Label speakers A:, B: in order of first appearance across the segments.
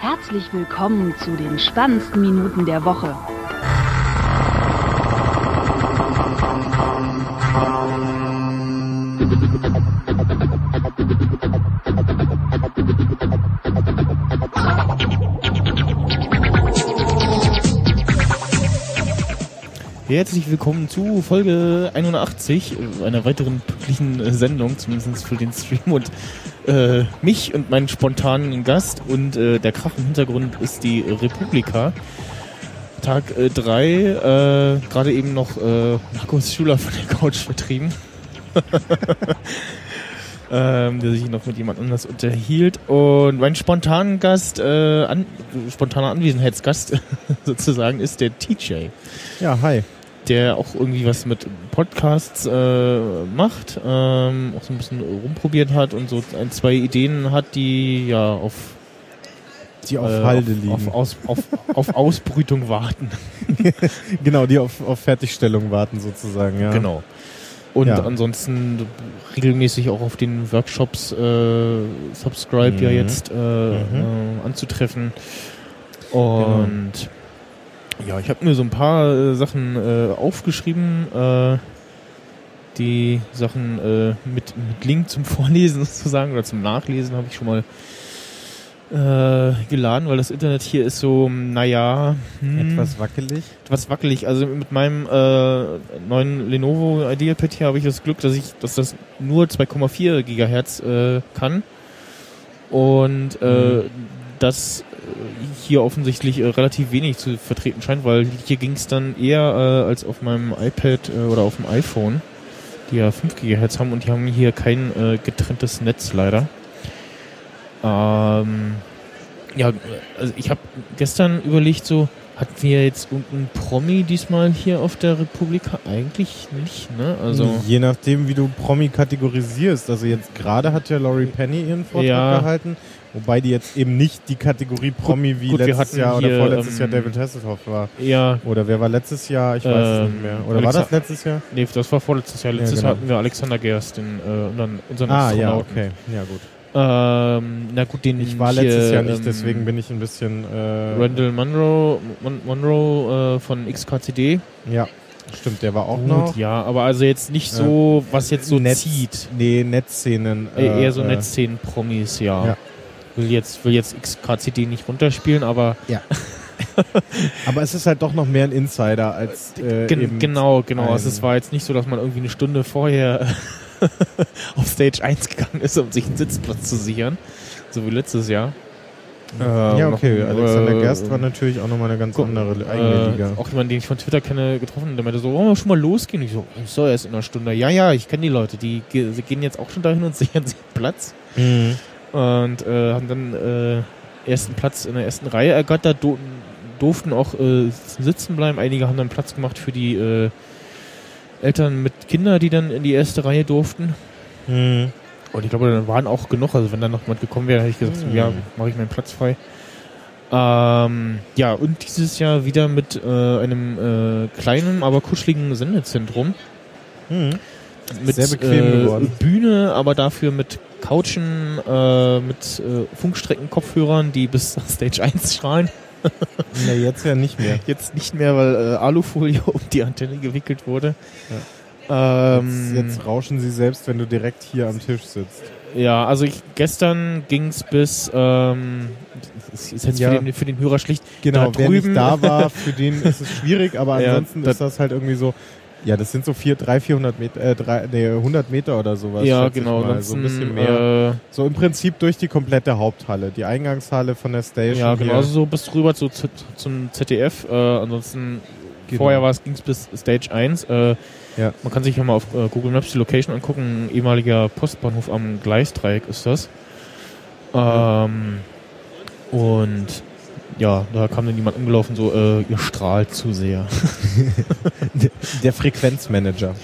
A: Herzlich willkommen zu den spannendsten Minuten der Woche.
B: Herzlich willkommen zu Folge 81 einer weiteren pünktlichen Sendung, zumindest für den Stream und äh, mich und meinen spontanen Gast und äh, der Krach im Hintergrund ist die Republika. Tag 3, äh, äh, gerade eben noch äh, Markus Schuler von der Couch vertrieben. ähm, der sich noch mit jemand anders unterhielt. Und mein spontanen Gast, äh, an, spontaner Anwesenheitsgast sozusagen, ist der TJ.
C: Ja, hi
B: der auch irgendwie was mit Podcasts äh, macht, ähm, auch so ein bisschen rumprobiert hat und so ein, zwei Ideen hat, die ja auf
C: die auf äh, Halde liegen.
B: Auf, auf, auf, auf Ausbrütung warten.
C: genau, die auf, auf Fertigstellung warten sozusagen, ja.
B: Genau. Und ja. ansonsten regelmäßig auch auf den Workshops äh, Subscribe mhm. ja jetzt äh, mhm. äh, anzutreffen. Und genau. Ja, ich habe mir so ein paar äh, Sachen äh, aufgeschrieben. Äh, die Sachen äh, mit, mit Link zum Vorlesen sozusagen oder zum Nachlesen habe ich schon mal äh, geladen, weil das Internet hier ist so, naja.
C: Hm, etwas wackelig.
B: Etwas wackelig. Also mit meinem äh, neuen Lenovo IdeaPad hier habe ich das Glück, dass ich, dass das nur 2,4 Gigahertz äh, kann. Und äh, mhm. das hier offensichtlich äh, relativ wenig zu vertreten scheint, weil hier ging es dann eher äh, als auf meinem iPad äh, oder auf dem iPhone, die ja 5 GHz haben und die haben hier kein äh, getrenntes Netz leider. Ähm, ja, also ich habe gestern überlegt, so hatten wir jetzt irgendeinen Promi diesmal hier auf der Republika? Eigentlich nicht, ne?
C: Also Je nachdem, wie du Promi kategorisierst. Also jetzt gerade hat ja Laurie Penny ihren Vortrag ja. gehalten. Wobei die jetzt eben nicht die Kategorie Promi wie gut, letztes Jahr oder vorletztes ähm, Jahr David Hasselhoff war.
B: Ja.
C: Oder wer war letztes Jahr? Ich weiß ähm, es nicht mehr. Oder Alexa war das letztes Jahr?
B: Nee, das war vorletztes Jahr. Letztes ja, genau. Jahr hatten wir Alexander Gerst, den, äh, unseren, unseren
C: Ah, ja, okay. Ja, gut.
B: Ähm, na gut, den
C: ich war letztes hier, Jahr nicht, ähm, deswegen bin ich ein bisschen. Äh
B: Randall Monroe, Mon Monroe äh, von XKCD.
C: Ja. Stimmt, der war auch Gut, noch.
B: Ja, aber also jetzt nicht so, äh, was jetzt so
C: Netz,
B: zieht.
C: Nee, Netzszenen.
B: Äh, eher so äh, Netzszenen-Promis, ja. ja will jetzt, will jetzt XKCD nicht runterspielen, aber.
C: Ja. aber es ist halt doch noch mehr ein Insider als. Äh,
B: Gen genau, genau. Also es war jetzt nicht so, dass man irgendwie eine Stunde vorher auf Stage 1 gegangen ist, um sich einen Sitzplatz zu sichern. So wie letztes Jahr.
C: Äh, ja, okay. Noch, Alexander äh, Gerst war natürlich auch nochmal eine ganz andere eigene
B: äh,
C: Liga.
B: Auch jemand, den ich von Twitter kenne, getroffen, der meinte so, wollen wir schon mal losgehen? Ich so, ich soll erst in einer Stunde. Ja, ja, ich kenne die Leute, die gehen jetzt auch schon dahin und sichern sich Platz. Mhm und äh, haben dann äh, ersten Platz in der ersten Reihe ergattert, durften auch äh, sitzen bleiben. Einige haben dann Platz gemacht für die äh, Eltern mit Kindern, die dann in die erste Reihe durften. Mhm. Und ich glaube, dann waren auch genug. Also wenn dann noch jemand gekommen wäre, hätte ich gesagt, mhm. ja, mache ich meinen Platz frei. Ähm, ja, und dieses Jahr wieder mit äh, einem äh, kleinen, aber kuscheligen Sendezentrum. Mhm. Mit Sehr bequem äh, geworden. Bühne, aber dafür mit Couchen äh, mit äh, Funkstreckenkopfhörern, die bis Stage 1 strahlen.
C: ja, jetzt ja nicht mehr.
B: Jetzt nicht mehr, weil äh, Alufolie um die Antenne gewickelt wurde.
C: Ja. Ähm, jetzt, jetzt, rauschen sie selbst, wenn du direkt hier am Tisch sitzt.
B: Ja, also ich, gestern ging es bis, ähm, ist jetzt ja. für, den, für den Hörer schlicht.
C: Genau, da nicht da war, für den ist es schwierig, aber ansonsten ja, ist das halt irgendwie so, ja, das sind so vier, drei, 400 Meter, äh, drei, nee, 100 Meter oder sowas.
B: Ja, genau.
C: So ein bisschen mehr. Äh, so im Prinzip durch die komplette Haupthalle, die Eingangshalle von der Station.
B: Ja, genau. Also so bis rüber zu, zu, zum ZDF. Äh, ansonsten, genau. vorher ging es bis Stage 1. Äh, ja. Man kann sich ja mal auf äh, Google Maps die Location angucken. Ein ehemaliger Postbahnhof am Gleisdreieck ist das. Ähm, und ja, da kam dann jemand angelaufen, so, äh, ihr strahlt zu sehr.
C: der Frequenzmanager.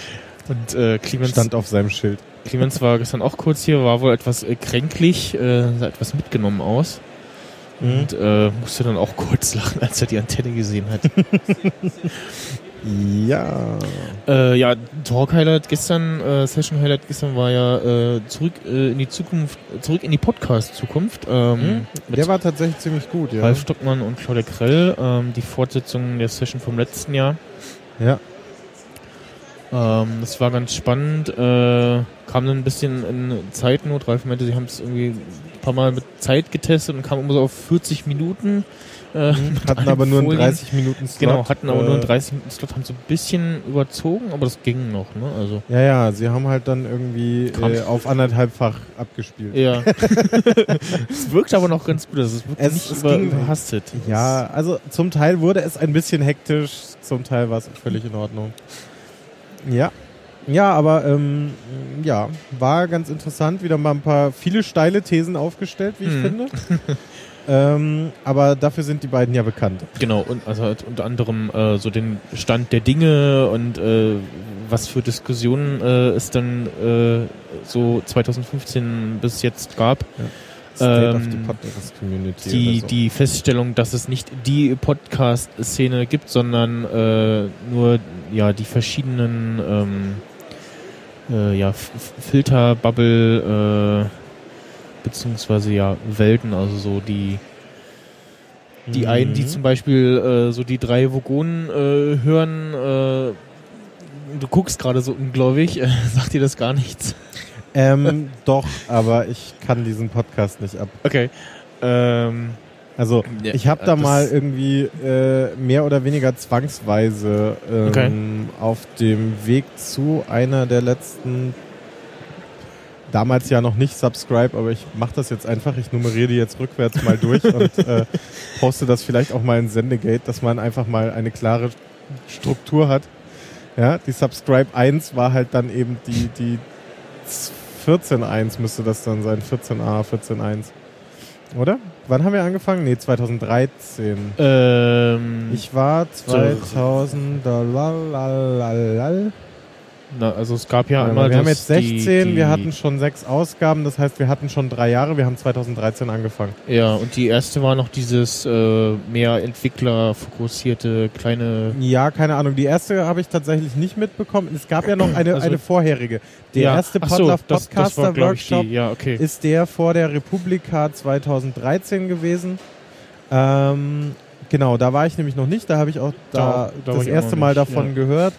B: Und äh, Clemens
C: stand auf seinem Schild.
B: Clemens war gestern auch kurz hier, war wohl etwas äh, kränklich, äh, sah etwas mitgenommen aus. Mhm. Und äh, musste dann auch kurz lachen, als er die Antenne gesehen hat.
C: Ja.
B: Äh, ja, Talk-Highlight gestern, äh, Session-Highlight gestern war ja äh, zurück äh, in die Zukunft, zurück in die Podcast-Zukunft. Ähm,
C: hm? Der war tatsächlich ziemlich gut, ja.
B: Ralf Stockmann und Claudia Krell, ähm, die Fortsetzung der Session vom letzten Jahr.
C: Ja.
B: Ähm, das war ganz spannend. Äh, kam dann ein bisschen in Zeitnot. Ralf meinte, sie haben es irgendwie ein paar Mal mit Zeit getestet und kam immer so auf 40 Minuten.
C: Äh, mhm. hatten aber nur einen 30 Minuten Slot.
B: Genau, hatten aber äh, nur einen 30 Minuten Slot, haben so ein bisschen überzogen, aber das ging noch, ne? Also.
C: Ja, ja, sie haben halt dann irgendwie äh, auf anderthalbfach abgespielt.
B: Ja. es wirkt aber noch ganz gut, also es wirkt
C: es,
B: nicht
C: es
B: über, überhastet.
C: Ja, also zum Teil wurde es ein bisschen hektisch, zum Teil war es völlig in Ordnung. Ja. Ja, aber ähm, ja, war ganz interessant. Wieder mal ein paar viele steile Thesen aufgestellt, wie ich hm. finde. ähm, aber dafür sind die beiden ja bekannt.
B: Genau, und also halt unter anderem äh, so den Stand der Dinge und äh, was für Diskussionen äh, es dann äh, so 2015 bis jetzt gab. Ja.
C: State ähm, of the Podcast Community.
B: Die, so. die Feststellung, dass es nicht die Podcast-Szene gibt, sondern äh, nur ja die verschiedenen ähm, äh, ja, Filterbubble äh, beziehungsweise ja Welten, also so die die mhm. einen, die zum Beispiel äh, so die drei Vogonen äh, hören, äh, du guckst gerade so ungläubig, äh, sagt dir das gar nichts?
C: Ähm, doch, aber ich kann diesen Podcast nicht ab.
B: Okay. Ähm,
C: also ja, ich habe da mal irgendwie äh, mehr oder weniger zwangsweise ähm, okay. auf dem Weg zu einer der letzten, damals ja noch nicht Subscribe, aber ich mache das jetzt einfach, ich nummeriere die jetzt rückwärts mal durch und äh, poste das vielleicht auch mal in Sendegate, dass man einfach mal eine klare Struktur hat. Ja, die Subscribe 1 war halt dann eben die, die 14.1 müsste das dann sein. 14a, 14.1. Oder? Wann haben wir angefangen? Nee, 2013.
B: Ähm,
C: ich war 2000. So.
B: Na, also es gab ja, einmal.
C: Wir haben jetzt 16, die, die wir hatten schon sechs Ausgaben, das heißt, wir hatten schon drei Jahre, wir haben 2013 angefangen.
B: Ja, und die erste war noch dieses äh, mehr entwicklerfokussierte kleine.
C: Ja, keine Ahnung. Die erste habe ich tatsächlich nicht mitbekommen. Es gab ja noch eine, also, eine vorherige. Der ja, erste Podlove so, Podcaster das, Workshop
B: ja, okay.
C: ist der vor der Republika 2013 gewesen. Ähm, genau, da war ich nämlich noch nicht. Da habe ich auch da, da, da das erste Mal davon gehört.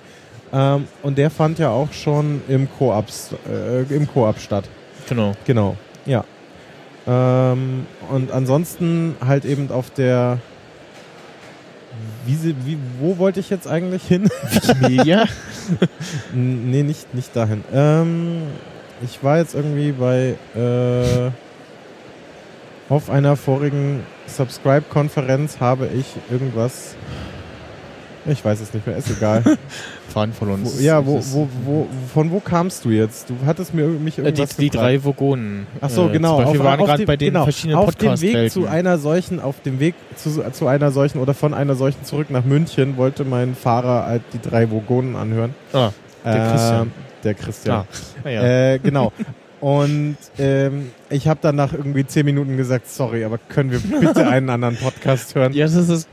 C: Ähm, und der fand ja auch schon im Koop äh, im Koop statt.
B: Genau.
C: Genau, ja. Ähm, und ansonsten halt eben auf der wie, sie, wie, wo wollte ich jetzt eigentlich hin?
B: Wikimedia?
C: nee, nicht, nicht dahin. Ähm, ich war jetzt irgendwie bei äh, auf einer vorigen Subscribe-Konferenz habe ich irgendwas ich weiß es nicht mehr, ist egal.
B: Fahren von uns.
C: Wo, ja, wo, wo, wo, von wo kamst du jetzt? Du hattest mir mich äh, irgendwas
B: Die, die drei Vogonen.
C: Ach so, äh, genau.
B: Auf, wir waren gerade bei den genau, verschiedenen
C: Auf dem Weg zu einer solchen, auf dem Weg zu, zu einer solchen oder von einer solchen zurück nach München wollte mein Fahrer halt die drei Vogonen anhören.
B: Ah, der äh, Christian.
C: Der Christian.
B: Ah, ja.
C: äh, genau. Und ähm, ich habe dann nach irgendwie zehn Minuten gesagt, sorry, aber können wir bitte einen anderen Podcast hören?
B: Ja, das ist,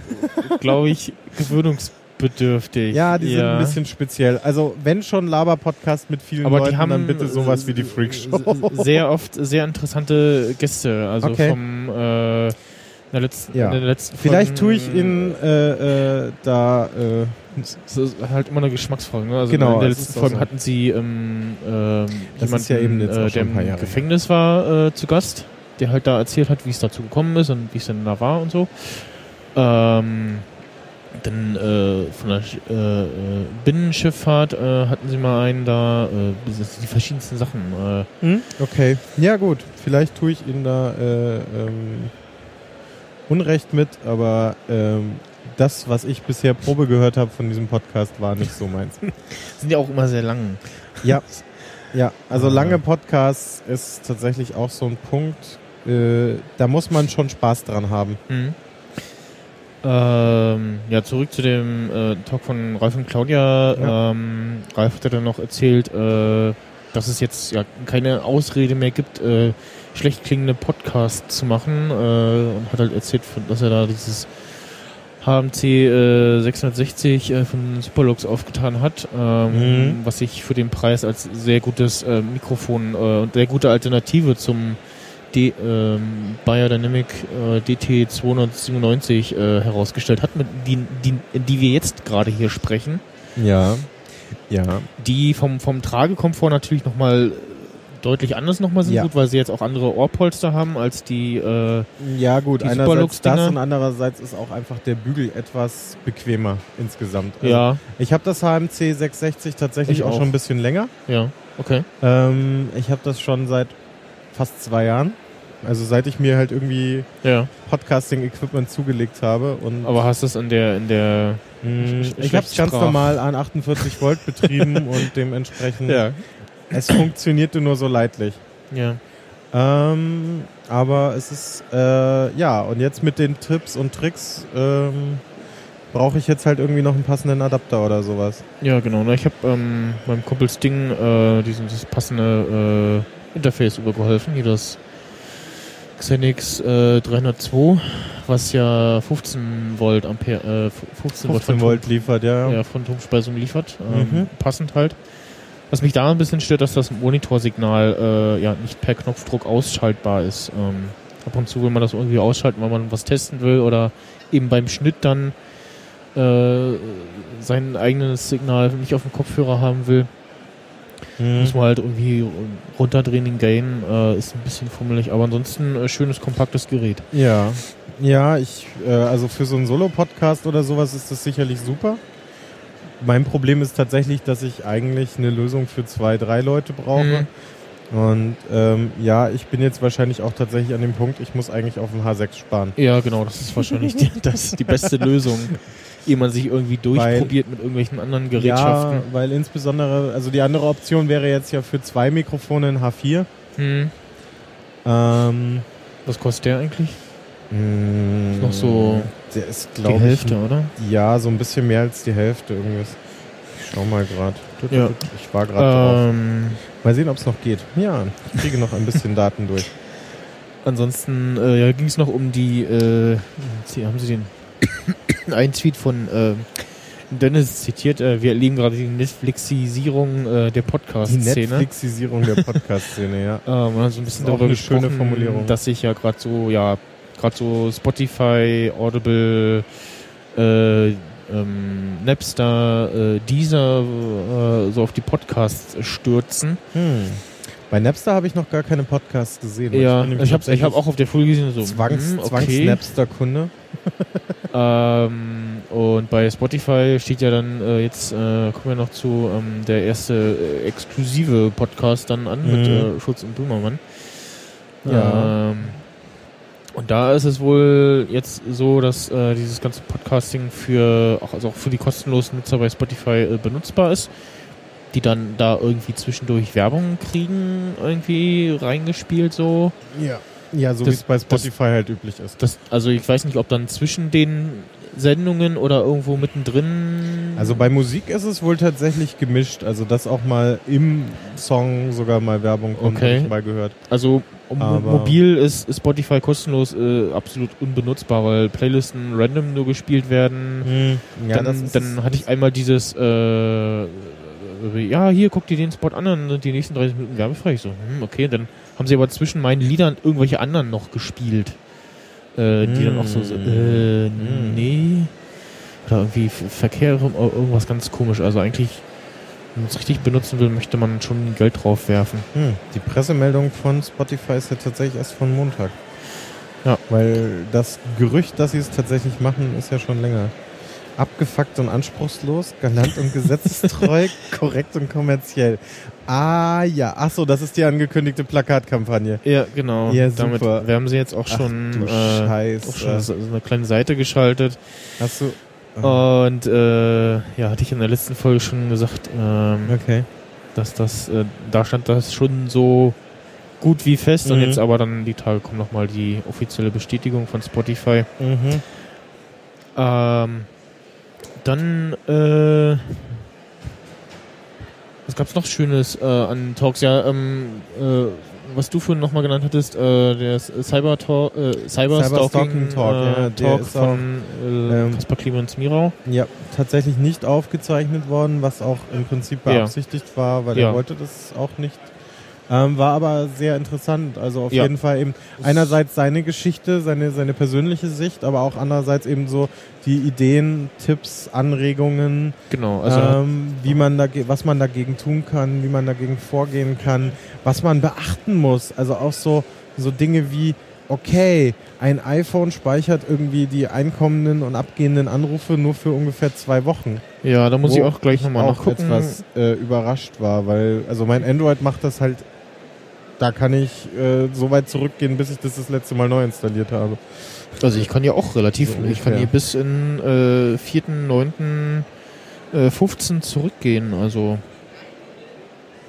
B: glaube ich, gewöhnungs bedürftig.
C: Ja, die ja. sind ein bisschen speziell. Also wenn schon Laber-Podcast mit vielen
B: Aber
C: Leuten,
B: die haben
C: dann bitte sowas wie die Freakshow.
B: Sehr oft sehr interessante Gäste. Also okay. vom äh, der letzten,
C: ja.
B: der letzten
C: Vielleicht tue ich in äh, äh, da äh,
B: das ist halt immer eine Geschmacksfrage. Ne? Also
C: genau,
B: in der letzten Folge so. hatten sie ähm, äh, jemanden,
C: ja eben
B: äh, der im Gefängnis war, äh, zu Gast, der halt da erzählt hat, wie es dazu gekommen ist und wie es denn da war und so. Ähm, dann äh, von der äh, äh, Binnenschifffahrt äh, hatten sie mal einen da, äh, die verschiedensten Sachen.
C: Äh. Hm? Okay, ja gut, vielleicht tue ich Ihnen da äh, ähm, Unrecht mit, aber ähm, das, was ich bisher Probe gehört habe von diesem Podcast, war nicht so meins.
B: Sind ja auch immer sehr lang.
C: Ja, ja, also lange Podcasts ist tatsächlich auch so ein Punkt, da muss man schon Spaß dran haben.
B: Mhm. Ähm, ja, zurück zu dem äh, Talk von Ralf und Claudia. Ja. Ähm, Ralf hat ja dann noch erzählt, äh, dass es jetzt ja keine Ausrede mehr gibt, äh, schlecht klingende Podcasts zu machen. Äh, und hat halt erzählt, dass er da dieses HMC äh, 660 äh, von Superlux aufgetan hat, ähm, mhm. was sich für den Preis als sehr gutes äh, Mikrofon äh, und sehr gute Alternative zum D, ähm, Biodynamic äh, DT 297 äh, herausgestellt hat, mit die, die, die wir jetzt gerade hier sprechen.
C: Ja. Ja.
B: Die vom, vom Tragekomfort natürlich nochmal deutlich anders nochmal sind, ja. gut, weil sie jetzt auch andere Ohrpolster haben als die äh,
C: Ja gut, die einerseits das und andererseits ist auch einfach der Bügel etwas bequemer insgesamt.
B: Also ja.
C: Ich habe das HMC 660 tatsächlich auch. auch. schon ein bisschen länger.
B: Ja, okay.
C: Ähm, ich habe das schon seit fast zwei Jahren. Also seit ich mir halt irgendwie
B: ja.
C: Podcasting-Equipment zugelegt habe. Und
B: Aber hast du es in der in der
C: mh, Ich habe es ganz normal an 48 Volt betrieben und dementsprechend ja. es funktionierte nur so leidlich.
B: Ja.
C: Ähm, aber es ist äh, ja und jetzt mit den Tipps und Tricks ähm, brauche ich jetzt halt irgendwie noch einen passenden Adapter oder sowas.
B: Ja, genau. Ich habe ähm, meinem Kumpel Sting äh, dieses passende äh, Interface übergeholfen, hier das Xenix äh, 302, was ja 15 Volt Ampere, äh, 15,
C: 15 Volt, liefert, ja.
B: Ja, Phantomspeisung liefert. Ähm, mhm. Passend halt. Was mich da ein bisschen stört, dass das Monitorsignal äh, ja nicht per Knopfdruck ausschaltbar ist. Ähm, ab und zu will man das irgendwie ausschalten, weil man was testen will oder eben beim Schnitt dann äh, sein eigenes Signal nicht auf dem Kopfhörer haben will. Mhm. Muss man halt irgendwie runterdrehen, den Gain, äh, ist ein bisschen fummelig, aber ansonsten äh, schönes, kompaktes Gerät.
C: Ja. Ja, ich, äh, also für so einen Solo-Podcast oder sowas ist das sicherlich super. Mein Problem ist tatsächlich, dass ich eigentlich eine Lösung für zwei, drei Leute brauche. Mhm. Und ähm, ja, ich bin jetzt wahrscheinlich auch tatsächlich an dem Punkt, ich muss eigentlich auf dem H6 sparen.
B: Ja, genau, das ist wahrscheinlich die, das die beste Lösung ehe man sich irgendwie durchprobiert weil, mit irgendwelchen anderen Gerätschaften.
C: Ja, weil insbesondere, also die andere Option wäre jetzt ja für zwei Mikrofone ein H4.
B: Hm. Ähm, Was kostet der eigentlich?
C: Mh, hm,
B: noch so
C: der ist, die
B: Hälfte, ich, oder?
C: Ja, so ein bisschen mehr als die Hälfte irgendwas. Ich schau mal gerade.
B: Ja.
C: Ich war gerade ähm, drauf. Mal sehen, ob es noch geht. Ja, ich kriege noch ein bisschen Daten durch.
B: Ansonsten äh, ja, ging es noch um die, äh, haben Sie den ein Tweet von äh, Dennis zitiert, äh, wir erleben gerade die Netflixisierung äh, der Podcast-Szene.
C: Die Netflixisierung der Podcast-Szene, ja.
B: Ähm, man hat so ein bisschen darüber gesprochen, schöne Formulierung. dass sich ja gerade so, ja, gerade so Spotify, Audible, äh, ähm, Napster, äh, Deezer äh, so auf die Podcasts stürzen.
C: Hm. Bei Napster habe ich noch gar keine Podcasts gesehen.
B: Ja, ich, ich habe ich hab auch auf der Folie gesehen, so
C: Zwangs, hm, okay. Zwangs-Napster-Kunde.
B: ähm, und bei Spotify steht ja dann äh, jetzt, äh, kommen wir noch zu, ähm, der erste äh, exklusive Podcast dann an mhm. mit äh, Schutz und Böhmermann.
C: Ja. Ähm,
B: und da ist es wohl jetzt so, dass äh, dieses ganze Podcasting für auch, also auch für die kostenlosen Nutzer bei Spotify äh, benutzbar ist die dann da irgendwie zwischendurch Werbung kriegen, irgendwie reingespielt so.
C: Ja. Ja, so wie es bei Spotify das, halt üblich ist.
B: Das, also ich weiß nicht, ob dann zwischen den Sendungen oder irgendwo mittendrin.
C: Also bei Musik ist es wohl tatsächlich gemischt. Also dass auch mal im Song sogar mal Werbung kommt, okay. ich mal gehört.
B: Also Aber mobil ist, ist, Spotify kostenlos äh, absolut unbenutzbar, weil Playlisten random nur gespielt werden.
C: Hm. Ja,
B: dann, dann hatte ich einmal dieses äh, ja, hier, guck dir den Spot an, dann sind die nächsten 30 Minuten werbefrei. Ich so, hm, okay, dann haben sie aber zwischen meinen Liedern irgendwelche anderen noch gespielt. Äh, die mm. dann auch so, so äh, mm. nee. Oder irgendwie Verkehr, irgendwas ganz komisch. Also eigentlich, wenn man es richtig benutzen will, möchte man schon Geld drauf werfen.
C: Hm. Die Pressemeldung von Spotify ist ja tatsächlich erst von Montag.
B: Ja.
C: Weil das Gerücht, dass sie es tatsächlich machen, ist ja schon länger abgefuckt und anspruchslos, galant und gesetzestreu, korrekt und kommerziell. Ah ja, ach so, das ist die angekündigte Plakatkampagne.
B: Ja, genau.
C: Ja, Damit, super.
B: wir haben sie jetzt auch schon, ach, äh, auch schon so eine kleine Seite geschaltet.
C: Hast du?
B: Oh. Und äh, ja, hatte ich in der letzten Folge schon gesagt, ähm,
C: okay.
B: dass das, äh, da stand das schon so gut wie fest mhm. und jetzt aber dann die Tage kommt nochmal die offizielle Bestätigung von Spotify.
C: Mhm.
B: Ähm, dann, äh, was gab's noch Schönes äh, an Talks? Ja, ähm, äh, was du vorhin nochmal genannt hattest, äh, der Cyber, Talk, äh, Cyber, Cyber Stalking, Talk, äh, ja, der Talk ist von äh, ähm, Kaspar Clemens Mirau.
C: Ja, tatsächlich nicht aufgezeichnet worden, was auch im Prinzip beabsichtigt ja. war, weil ja. er wollte das auch nicht. Ähm, war aber sehr interessant. Also auf ja. jeden Fall eben einerseits seine Geschichte, seine, seine persönliche Sicht, aber auch andererseits eben so die Ideen, Tipps, Anregungen,
B: genau, also
C: ähm, wie man da, was man dagegen tun kann, wie man dagegen vorgehen kann, was man beachten muss. Also auch so, so Dinge wie, okay, ein iPhone speichert irgendwie die einkommenden und abgehenden Anrufe nur für ungefähr zwei Wochen.
B: Ja, da muss ich auch gleich nochmal
C: nachgucken. etwas äh, überrascht war, weil, also mein Android macht das halt da kann ich äh, so weit zurückgehen, bis ich das das letzte Mal neu installiert habe.
B: Also ich kann ja auch relativ, so ich kann hier bis in äh, 4.9. Äh, 15 zurückgehen, also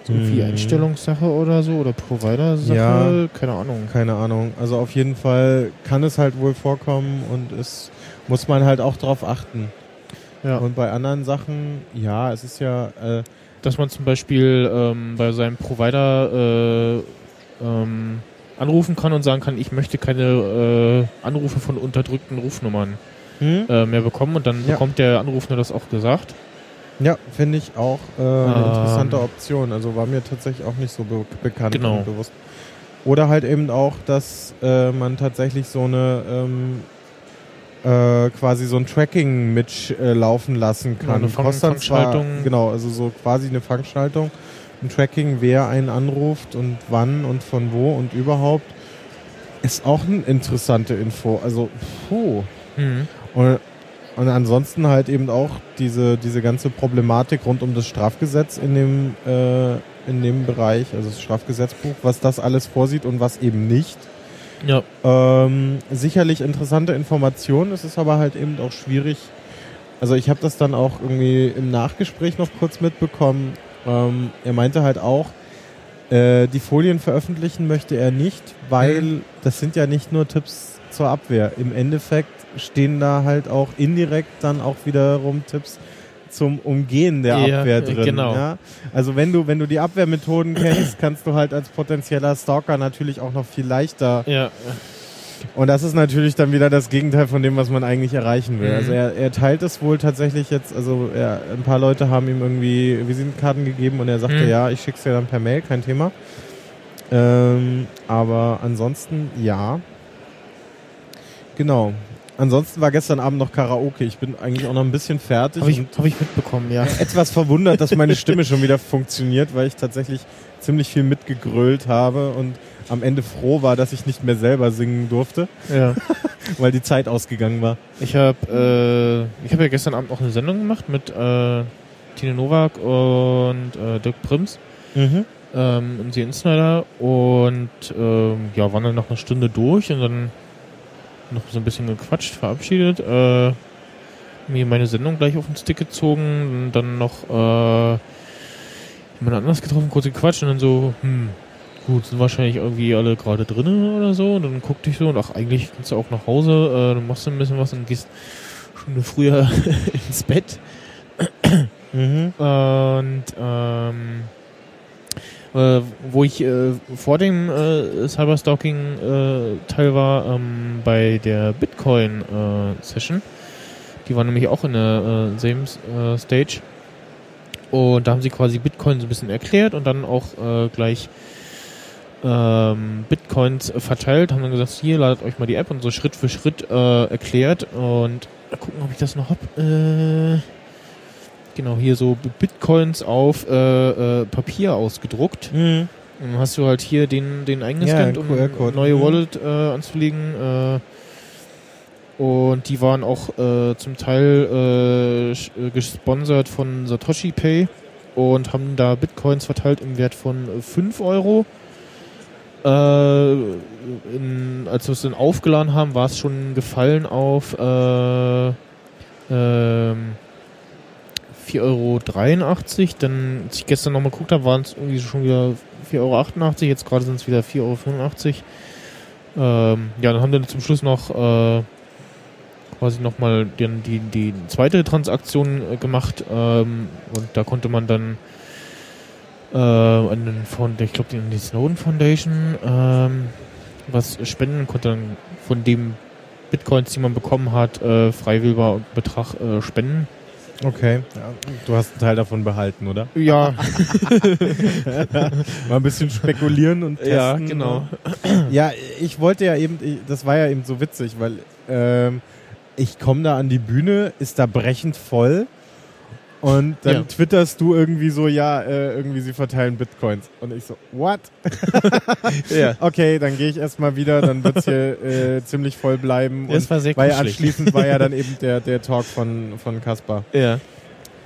B: so irgendwie hm. Einstellungssache oder so oder Provider-Sache, ja, keine Ahnung.
C: Keine Ahnung. Also auf jeden Fall kann es halt wohl vorkommen und es muss man halt auch drauf achten. Ja. Und bei anderen Sachen, ja, es ist ja, äh,
B: dass man zum Beispiel ähm, bei seinem Provider äh, ähm, anrufen kann und sagen kann, ich möchte keine äh, Anrufe von unterdrückten Rufnummern hm? äh, mehr bekommen und dann ja. bekommt der Anrufende das auch gesagt.
C: Ja, finde ich auch äh, eine ähm, interessante Option. Also war mir tatsächlich auch nicht so be bekannt
B: genau.
C: und bewusst. Oder halt eben auch, dass äh, man tatsächlich so eine ähm, äh, quasi so ein Tracking mitlaufen äh, lassen kann. Ja,
B: eine Fang Fangschaltung.
C: genau, also so quasi eine Fangschaltung. Ein Tracking, wer einen anruft und wann und von wo und überhaupt. Ist auch eine interessante Info. Also, puh. Mhm. Und, und ansonsten halt eben auch diese, diese ganze Problematik rund um das Strafgesetz in dem, äh, in dem Bereich, also das Strafgesetzbuch, was das alles vorsieht und was eben nicht.
B: Ja.
C: Ähm, sicherlich interessante Informationen, es ist aber halt eben auch schwierig. Also ich habe das dann auch irgendwie im Nachgespräch noch kurz mitbekommen. Ähm, er meinte halt auch, äh, die Folien veröffentlichen möchte er nicht, weil mhm. das sind ja nicht nur Tipps zur Abwehr. Im Endeffekt stehen da halt auch indirekt dann auch wiederum Tipps zum Umgehen der ja, Abwehr drin.
B: Genau.
C: Ja? Also wenn du, wenn du die Abwehrmethoden kennst, kannst du halt als potenzieller Stalker natürlich auch noch viel leichter.
B: Ja.
C: Und das ist natürlich dann wieder das Gegenteil von dem, was man eigentlich erreichen will. Mhm. Also er, er teilt es wohl tatsächlich jetzt, also er, ein paar Leute haben ihm irgendwie Visitenkarten gegeben und er sagte, mhm. ja, ich schick's dir dann per Mail, kein Thema. Ähm, aber ansonsten ja. Genau. Ansonsten war gestern Abend noch Karaoke. Ich bin eigentlich auch noch ein bisschen fertig.
B: Habe ich, hab ich mitbekommen, ja.
C: Etwas verwundert, dass meine Stimme schon wieder funktioniert, weil ich tatsächlich ziemlich viel mitgegrölt habe und am Ende froh war, dass ich nicht mehr selber singen durfte.
B: Ja.
C: weil die Zeit ausgegangen war.
B: Ich habe äh, ich hab ja gestern Abend auch eine Sendung gemacht mit äh, Tine Nowak und äh, Dirk Prims.
C: Mhm.
B: Ähm, und sie Insider und ähm, ja, waren dann noch eine Stunde durch und dann noch so ein bisschen gequatscht, verabschiedet, äh, mir meine Sendung gleich auf den Stick gezogen, dann noch äh, jemand anders getroffen, kurz gequatscht und dann so, hm, gut, sind wahrscheinlich irgendwie alle gerade drinnen oder so. Und dann guckte ich so und ach, eigentlich kannst du auch nach Hause, äh, dann machst du ein bisschen was und gehst schon früher ins Bett.
C: mhm.
B: Und ähm, äh, wo ich äh, vor dem äh, Cyberstalking-Teil äh, war, ähm, bei der Bitcoin-Session. die war nämlich auch in der äh, same äh, Stage. Und da haben sie quasi Bitcoin so ein bisschen erklärt und dann auch gleich ähm, Bitcoins verteilt, haben dann gesagt, hier ladet euch mal die App und so Schritt für Schritt erklärt und gucken, ob ich das noch hab. Genau, hier so Bitcoins auf äh, äh, Papier ausgedruckt.
C: Mhm.
B: dann hast du halt hier den, den eingescannt,
C: ja,
B: um eine neue mhm. Wallet äh, anzulegen. Äh, und die waren auch äh, zum Teil äh, gesponsert von Satoshi Pay und haben da Bitcoins verteilt im Wert von 5 Euro. Äh, in, als wir es dann aufgeladen haben, war es schon gefallen auf äh, ähm, 4,83 Euro. Dann, als ich gestern nochmal geguckt habe, waren es irgendwie schon wieder 4,88 Euro. Jetzt gerade sind es wieder 4,85 Euro. Ähm, ja, dann haben wir zum Schluss noch äh, quasi nochmal die, die, die zweite Transaktion äh, gemacht. Ähm, und da konnte man dann äh, an den Found ich glaube die Snowden Foundation ähm, was spenden konnte dann von dem Bitcoins, die man bekommen hat, äh, freiwilliger Betrag äh, spenden.
C: Okay. Ja, du hast einen Teil davon behalten, oder?
B: Ja.
C: Mal ein bisschen spekulieren und testen.
B: Ja, genau.
C: Ja, ich wollte ja eben, das war ja eben so witzig, weil ähm, ich komme da an die Bühne, ist da brechend voll und dann
B: Ja.
C: twitterst du irgendwie so, ja, äh, irgendwie sie verteilen Bitcoins. Und ich so, what?
B: ja.
C: Okay, dann gehe ich erstmal wieder, dann wird's hier äh, ziemlich voll bleiben.
B: Das
C: Und
B: war sehr
C: weil
B: kuschelig.
C: anschließend war ja dann eben der, der Talk von, von Kaspar.
B: Ja.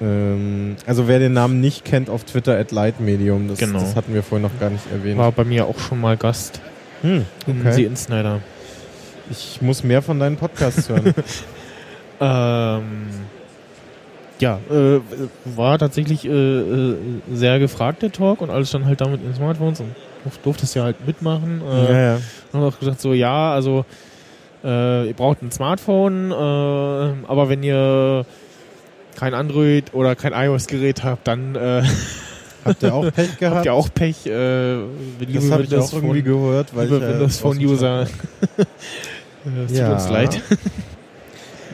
C: Ähm, also wer den Namen nicht kennt, auf Twitter at Lightmedium, das,
B: Genau.
C: das hatten wir vorhin noch gar nicht erwähnt.
B: War bei mir auch schon mal Gast
C: Hm,
B: in
C: okay.
B: The Insnider.
C: Ich muss mehr von deinen Podcasts hören.
B: Ähm, ja, äh, war tatsächlich äh, äh, sehr gefragt, der Talk, und alles dann halt damit in Smartphones und durf- durftest ja halt mitmachen. Äh,
C: ja, ja.
B: Und haben auch gesagt, so, ja, also, äh, ihr braucht ein Smartphone, äh, aber wenn ihr kein Android oder kein iOS-Gerät habt, dann äh,
C: Habt ihr auch Pech gehabt?
B: habt ihr auch Pech. Äh,
C: das habe ich auch irgendwie
B: Phone-
C: gehört, weil
B: liebe
C: ich ja
B: Windows Phone-User.
C: Chat-
B: Äh, es
C: Ja.
B: tut uns leid.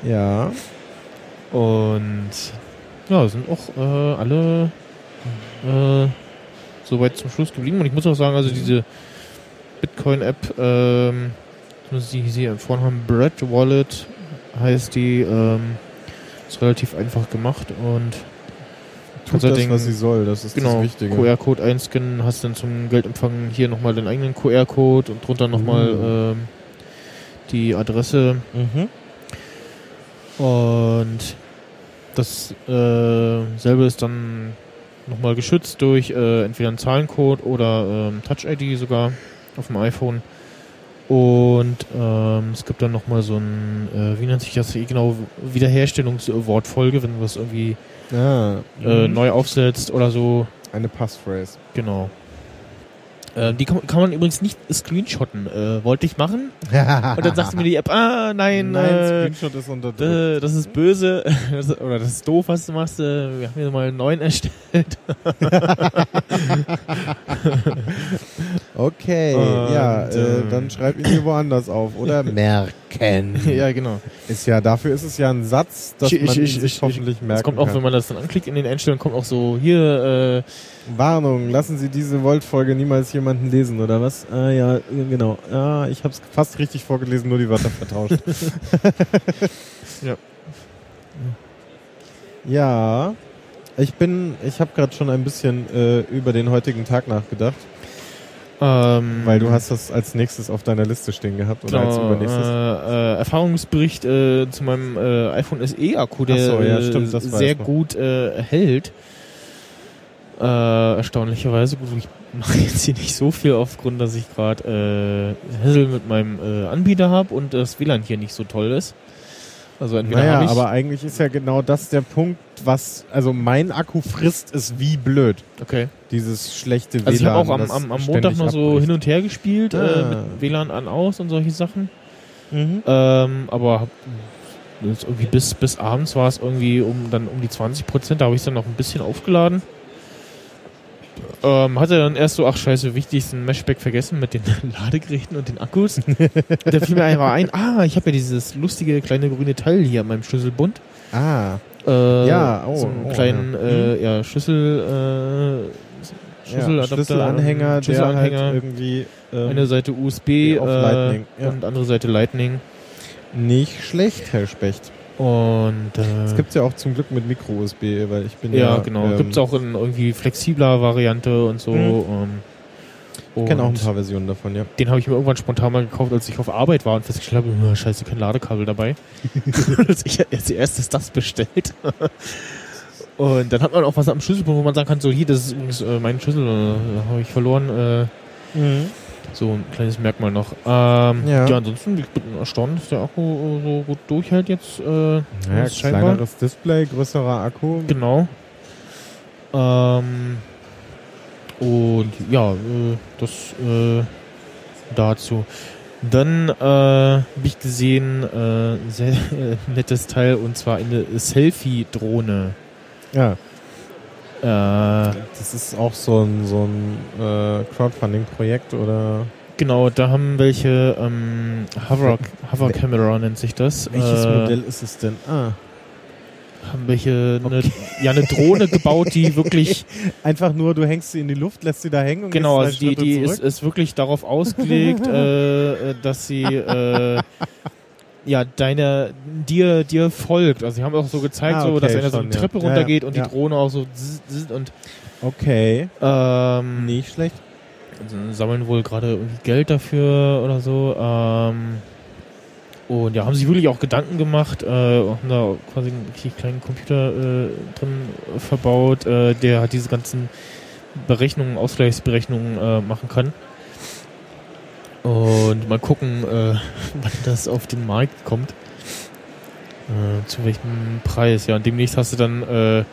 C: Ja.
B: Und ja, sind auch äh, alle äh, soweit zum Schluss geblieben. Und ich muss auch sagen, also diese Bitcoin-App, ähm, muss sie hier empfohlen haben, Bread Wallet heißt die, ähm, ist relativ einfach gemacht und
C: Tut
B: halt
C: das, was sie soll, das ist
B: genau,
C: das Wichtige.
B: QR-Code einscannen, hast dann zum Geldempfang hier nochmal den eigenen QR-Code und drunter nochmal
C: Mhm.
B: ähm, die Adresse
C: Mhm.
B: Und das äh, selbe ist dann nochmal geschützt durch äh, entweder einen Zahlencode oder ähm, Touch-ID sogar auf dem iPhone. Und ähm, es gibt dann nochmal so ein, äh, wie nennt sich das genau, Wiederherstellungswortfolge, wenn du was irgendwie
C: Ja.
B: äh,
C: Mhm.
B: neu aufsetzt oder so.
C: Eine Passphrase.
B: Genau. Äh, die kann, kann man übrigens nicht screenshotten. Äh, wollte ich machen. Und dann sagte mir die App, ah, nein,
C: Nein,
B: äh,
C: Screenshot ist unterdrückt.
B: Äh, das ist böse das, oder das ist doof, was du machst. Äh, Wir haben hier mal einen neuen erstellt.
C: Okay,
B: Und,
C: ja, äh,
B: ähm,
C: dann schreib ihn hier woanders auf. Oder merken.
B: ja, genau.
C: Ist ja, dafür ist es ja ein Satz, dass
B: Ich-
C: man
B: ich-
C: sich
B: ich-
C: hoffentlich merken
B: Es kommt auch,
C: kann.
B: wenn man das dann anklickt in den Einstellungen, kommt auch so hier. Äh,
C: Warnung, lassen Sie diese Volt-Folge niemals jemanden lesen, oder was? Ah ja, genau. Ah, ich habe es fast richtig vorgelesen, nur die Wörter vertauscht.
B: Ja.
C: Ja, ich bin, ich habe gerade schon ein bisschen äh, über den heutigen Tag nachgedacht,
B: ähm,
C: weil du hast das als nächstes auf deiner Liste stehen gehabt oder als
B: genau,
C: übernächstes.
B: äh, äh, Erfahrungsbericht äh, zu meinem äh, iPhone SE Akku, der
C: so, ja,
B: äh,
C: stimmt, das
B: sehr gut äh, hält. Äh, erstaunlicherweise. Gut, ich mache jetzt hier nicht so viel aufgrund, dass ich gerade äh, Hassel mit meinem äh, Anbieter habe und das WLAN hier nicht so toll ist. Also entweder
C: Naja,
B: ich
C: aber eigentlich ist ja genau das der Punkt, was, also mein Akku frisst es wie blöd.
B: okay.
C: Dieses schlechte WLAN.
B: Also ich habe auch am, am, am Montag noch so hin und her gespielt, äh,
C: Ah.
B: mit WLAN an aus und solche Sachen.
C: Mhm.
B: Ähm, aber hab, irgendwie bis, bis abends war es irgendwie um dann um die 20 Prozent, da habe ich dann noch ein bisschen aufgeladen. Ähm, hatte dann erst so, ach scheiße, wichtig ist ein Meshback vergessen mit den Ladegeräten und den Akkus. da fiel mir einfach ein, ah, ich habe ja dieses lustige kleine grüne Teil hier an meinem Schlüsselbund.
C: Ah,
B: Äh,
C: Ja, oh,
B: so einen
C: oh,
B: kleinen
C: ja.
B: Äh, ja, Schlüssel, äh,
C: ja,
B: Schlüsseladapter,
C: Schlüsselanhänger, der
B: Schlüsselanhänger.
C: halt irgendwie ähm,
B: eine Seite USB äh,
C: Lightning, ja.
B: und andere Seite Lightning.
C: nicht schlecht, Herr Specht.
B: Und äh,
C: Das gibt's ja auch zum Glück mit Micro-USB, weil ich bin
B: ja,
C: ja...
B: genau.
C: Ähm,
B: Gibt's auch in irgendwie flexibler Variante und so.
C: Mhm.
B: Ähm,
C: ich kenne auch ein paar Versionen davon, ja.
B: Den habe ich mir irgendwann spontan mal gekauft, als ich auf Arbeit war und festgestellt habe, "Oh, scheiße, kein Ladekabel dabei. als ich als erstes das bestellt. und dann hat man auch was am Schlüsselbund, wo man sagen kann, so hier, das ist übrigens äh, mein Schlüssel, äh, habe ich verloren. Äh, so ein kleines Merkmal noch. Ähm,
C: Ja.
B: ja. ansonsten ich bin erstaunt, dass der Akku so gut durchhält jetzt. Äh,
C: Ja, kleineres Display, größerer Akku.
B: Genau. Ähm, und ja, äh, das äh, dazu. Dann äh, habe ich gesehen, äh, ein sehr nettes Teil und zwar eine Selfie-Drohne.
C: Ja, das ist auch so ein, so ein äh, Crowdfunding-Projekt oder?
B: Genau, da haben welche ähm, Hover, Hover Camera nennt sich das.
C: Welches äh, Modell ist es denn? Ah.
B: Haben welche okay. eine, ja eine Drohne gebaut, die wirklich
C: einfach nur du hängst sie in die Luft, lässt sie da hängen und
B: genau, also die die ist, ist wirklich darauf ausgelegt, äh, äh, dass sie äh, ja, deine, dir, dir folgt. Also sie haben auch so gezeigt, ah, okay, so, dass einer so eine Treppe ja. runtergeht ja, ja, und die Drohne auch so und
C: Okay.
B: Ähm,
C: Nicht schlecht.
B: Also sammeln wohl gerade Geld dafür oder so. Ähm, und ja, haben sich wirklich auch Gedanken gemacht, äh, haben da quasi einen kleinen Computer äh, drin verbaut, äh, der halt diese ganzen Berechnungen, Ausgleichsberechnungen äh, machen kann. Und mal gucken, äh, wann das auf den Markt kommt. Äh, zu welchem Preis. Ja, und demnächst hast du dann äh,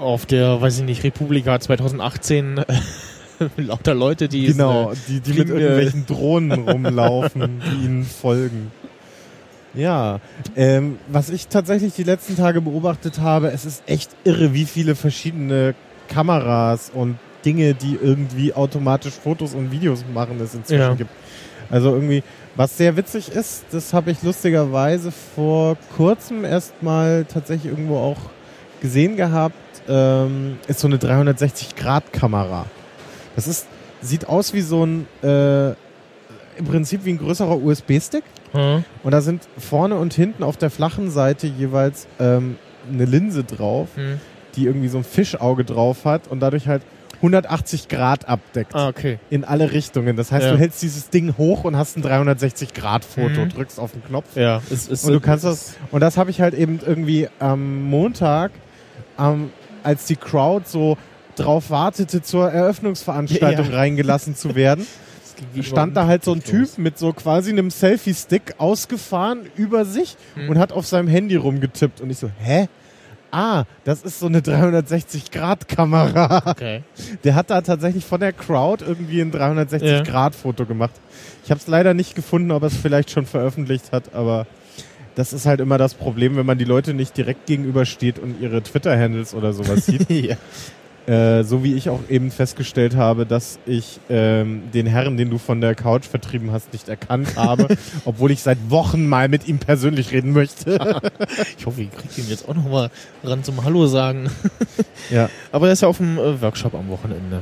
B: auf der, weiß ich nicht, Republika 2018 lauter Leute, die
C: genau, die, die mit irgendwelchen Drohnen rumlaufen, die ihnen folgen. Ja, ähm, was ich tatsächlich die letzten Tage beobachtet habe, es ist echt irre, wie viele verschiedene Kameras und Dinge, die irgendwie automatisch Fotos und Videos machen, es inzwischen ja. gibt. Also irgendwie, was sehr witzig ist, das habe ich lustigerweise vor kurzem erstmal tatsächlich irgendwo auch gesehen gehabt, ähm, ist so eine 360-Grad-Kamera. Das ist, sieht aus wie so ein, äh, im Prinzip wie ein größerer USB-Stick. Mhm. Und da sind vorne und hinten auf der flachen Seite jeweils ähm, eine Linse drauf, mhm. die irgendwie so ein Fischauge drauf hat und dadurch halt 180 Grad abdeckt.
B: Ah, okay.
C: In alle Richtungen. Das heißt, ja. du hältst dieses Ding hoch und hast ein 360 Grad Foto, mhm. drückst auf den Knopf.
B: Ja,
C: es ist und du kannst das und das habe ich halt eben irgendwie am Montag, ähm, als die Crowd so drauf wartete, zur Eröffnungsveranstaltung ja. reingelassen zu werden. stand da halt so ein Typ mit so quasi einem Selfie-Stick ausgefahren über sich mhm. und hat auf seinem Handy rumgetippt. Und ich so, hä? Ah, das ist so eine 360-Grad-Kamera.
B: Okay.
C: Der hat da tatsächlich von der Crowd irgendwie ein 360-Grad-Foto gemacht. Ich habe es leider nicht gefunden, ob er es vielleicht schon veröffentlicht hat, aber das ist halt immer das Problem, wenn man die Leute nicht direkt gegenübersteht und ihre Twitter-Handles oder sowas sieht. ja. Äh, so wie ich auch eben festgestellt habe, dass ich ähm, den Herrn, den du von der Couch vertrieben hast, nicht erkannt habe, obwohl ich seit Wochen mal mit ihm persönlich reden möchte.
B: ich hoffe, ich kriege ihn jetzt auch noch mal ran zum Hallo sagen.
C: ja.
B: Aber er ist ja auf dem äh, Workshop am Wochenende.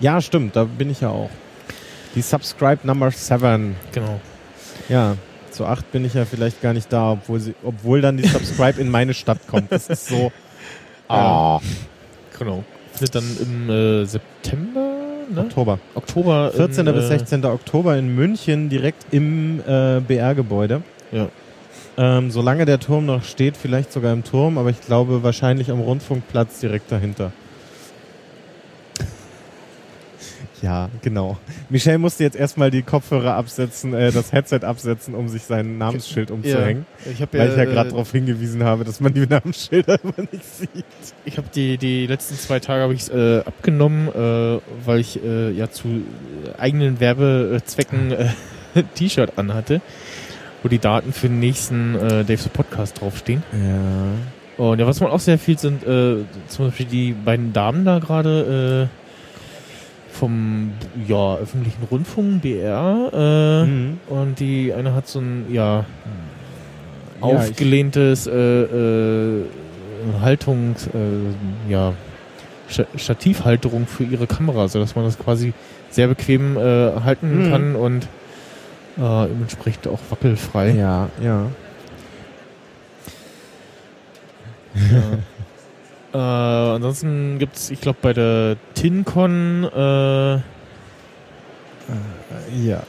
C: Ja, stimmt, da bin ich ja auch. Die Subscribe Number 7.
B: Genau.
C: Ja, zu 8 bin ich ja vielleicht gar nicht da, obwohl, sie, obwohl dann die Subscribe in meine Stadt kommt. Das ist so.
B: Ah. Genau findet dann im äh, September,
C: ne? Oktober.
B: Oktober.
C: 14. In, bis 16. Äh, Oktober in München, direkt im äh, BR-Gebäude.
B: Ja.
C: Ähm, solange der Turm noch steht, vielleicht sogar im Turm, aber ich glaube wahrscheinlich am Rundfunkplatz direkt dahinter. Ja, genau. Michel musste jetzt erstmal die Kopfhörer absetzen, äh, das Headset absetzen, um sich sein Namensschild umzuhängen.
B: Ja, ich hab
C: weil ja, ich ja gerade äh, darauf hingewiesen habe, dass man die Namensschilder immer nicht sieht.
B: Ich habe die die letzten zwei Tage habe ich äh, abgenommen, äh, weil ich äh, ja zu eigenen Werbezwecken äh, T-Shirt anhatte, wo die Daten für den nächsten äh, Dave's Podcast draufstehen.
C: Ja.
B: Und ja, was man auch sehr viel sind, äh, zum Beispiel die beiden Damen da gerade. Äh, vom ja, öffentlichen Rundfunk, BR. Äh, mhm. Und die eine hat so ein ja, ja aufgelehntes äh, äh, Haltungs, äh, ja, Stativhalterung für ihre Kamera, sodass man das quasi sehr bequem äh, halten mhm. kann und äh, dementsprechend auch wackelfrei.
C: Ja, ja.
B: ja. Äh, ansonsten gibt es, ich glaube, bei der TinCon, äh, äh,
C: ja.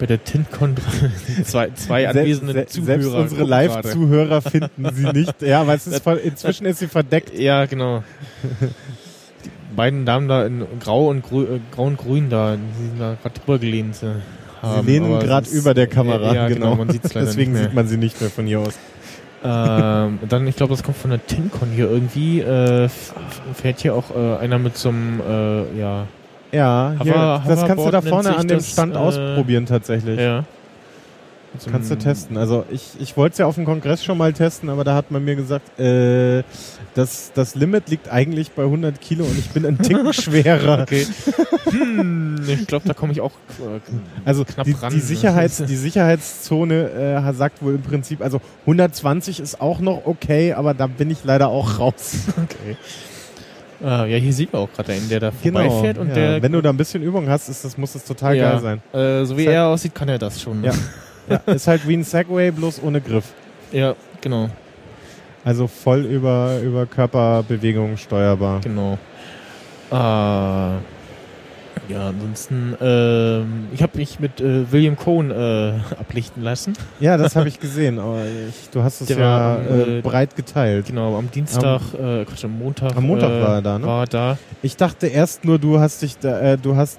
B: Bei der TinCon zwei, zwei anwesende
C: selbst, Zuhörer. Selbst unsere Live-Zuhörer finden sie nicht. Ja, weil es ist inzwischen ist sie verdeckt.
B: Ja, genau. Die beiden Damen da in Grau und Grün, äh, Grau und Grün da, die sind da gerade drüber gelehnt. Äh,
C: haben, sie lehnen gerade über der Kamera,
B: ja, genau. genau man
C: sieht's leider Deswegen sieht man sie nicht mehr von hier aus
B: ähm, dann, ich glaube, das kommt von der TinCon hier irgendwie. Äh, fährt hier auch äh, einer mit so einem, äh, ja.
C: Ja, hier, das kannst du da vorne an dem Stand äh, ausprobieren tatsächlich.
B: Ja.
C: Kannst du testen. Also ich, ich wollte es ja auf dem Kongress schon mal testen, aber da hat man mir gesagt, äh, das, das Limit liegt eigentlich bei 100 Kilo und ich bin ein Tick schwerer.
B: okay. Hm, ich glaube, da komme ich auch äh,
C: also knapp die, ran. Die, Sicherheits, die Sicherheitszone äh, sagt wohl im Prinzip, also 120 ist auch noch okay, aber da bin ich leider auch raus.
B: okay. Uh, ja, hier sieht man auch gerade einen, der da genau, vorbeifährt. Und ja. der
C: Wenn du da ein bisschen Übung hast, ist das, muss das total ja, geil sein.
B: Äh, so wie er aussieht, kann er das schon.
C: Ja. ja, ist halt wie ein Segway, bloß ohne Griff.
B: Ja, genau.
C: Also voll über, über Körperbewegung steuerbar.
B: Genau. Äh, ja, ansonsten, äh, ich habe mich mit äh, William Cohn äh, ablichten lassen.
C: Ja, das habe ich gesehen, aber ich, du hast es ja war, äh, breit geteilt.
B: Genau, am Dienstag, am, äh, Quatsch, am Montag.
C: Am Montag war er da, ne?
B: War da.
C: Ich dachte erst nur, du hast dich da, äh, du hast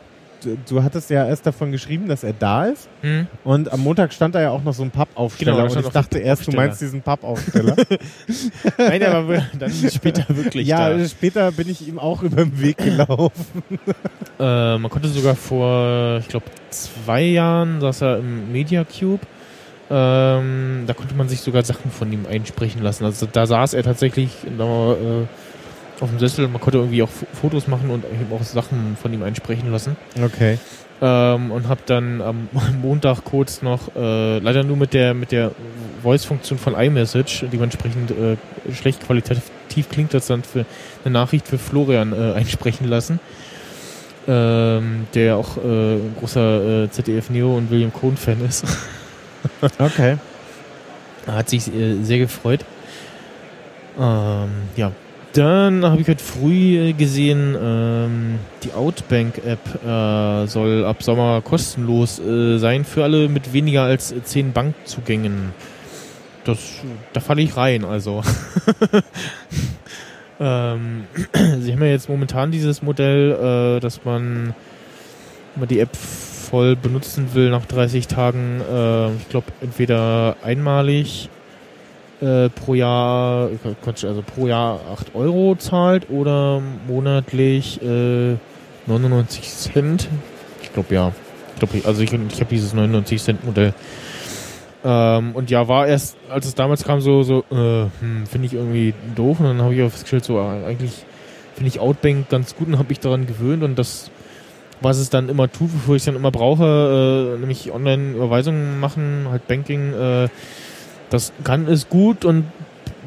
C: du hattest ja erst davon geschrieben, dass er da ist. Hm. Und am Montag stand da ja auch noch so ein Pappaufsteller. Genau, und ich dachte erst, du meinst diesen Pappaufsteller.
B: Nein, aber dann später wirklich.
C: Ja, da. später bin ich ihm auch über den Weg gelaufen.
B: äh, man konnte sogar vor, ich glaube, zwei Jahren saß er im Media Cube. Ähm, da konnte man sich sogar Sachen von ihm einsprechen lassen. Also da saß er tatsächlich in der, äh, auf dem Sessel. Man konnte irgendwie auch Fotos machen und eben auch Sachen von ihm einsprechen lassen.
C: Okay.
B: Ähm, und habe dann am Montag kurz noch, äh, leider nur mit der mit der Voice-Funktion von iMessage, die entsprechend äh, schlecht qualitativ klingt, das dann für eine Nachricht für Florian äh, einsprechen lassen. Ähm, der auch äh, großer äh, ZDF Neo und William Cohn-Fan ist.
C: okay.
B: Hat sich äh, sehr gefreut. Ähm, ja, dann habe ich heute früh gesehen, ähm, die Outbank-App äh, soll ab Sommer kostenlos äh, sein für alle mit weniger als zehn Bankzugängen. Das, da falle ich rein, also. ähm, sie haben ja jetzt momentan dieses Modell, äh, dass man, wenn man die App voll benutzen will nach 30 Tagen, äh, ich glaube entweder einmalig äh, pro Jahr, also pro Jahr 8 Euro zahlt oder monatlich äh, 99 Cent. Ich glaube ja. Ich glaube, also ich, ich habe dieses 99 Cent Modell. Ähm, und ja, war erst, als es damals kam, so, so äh, hm, finde ich irgendwie doof. Und dann habe ich auch festgestellt, so äh, eigentlich finde ich Outbank ganz gut und habe mich daran gewöhnt und das, was es dann immer tut, bevor ich es dann immer brauche, äh, nämlich Online-Überweisungen machen, halt Banking, äh, das kann es gut und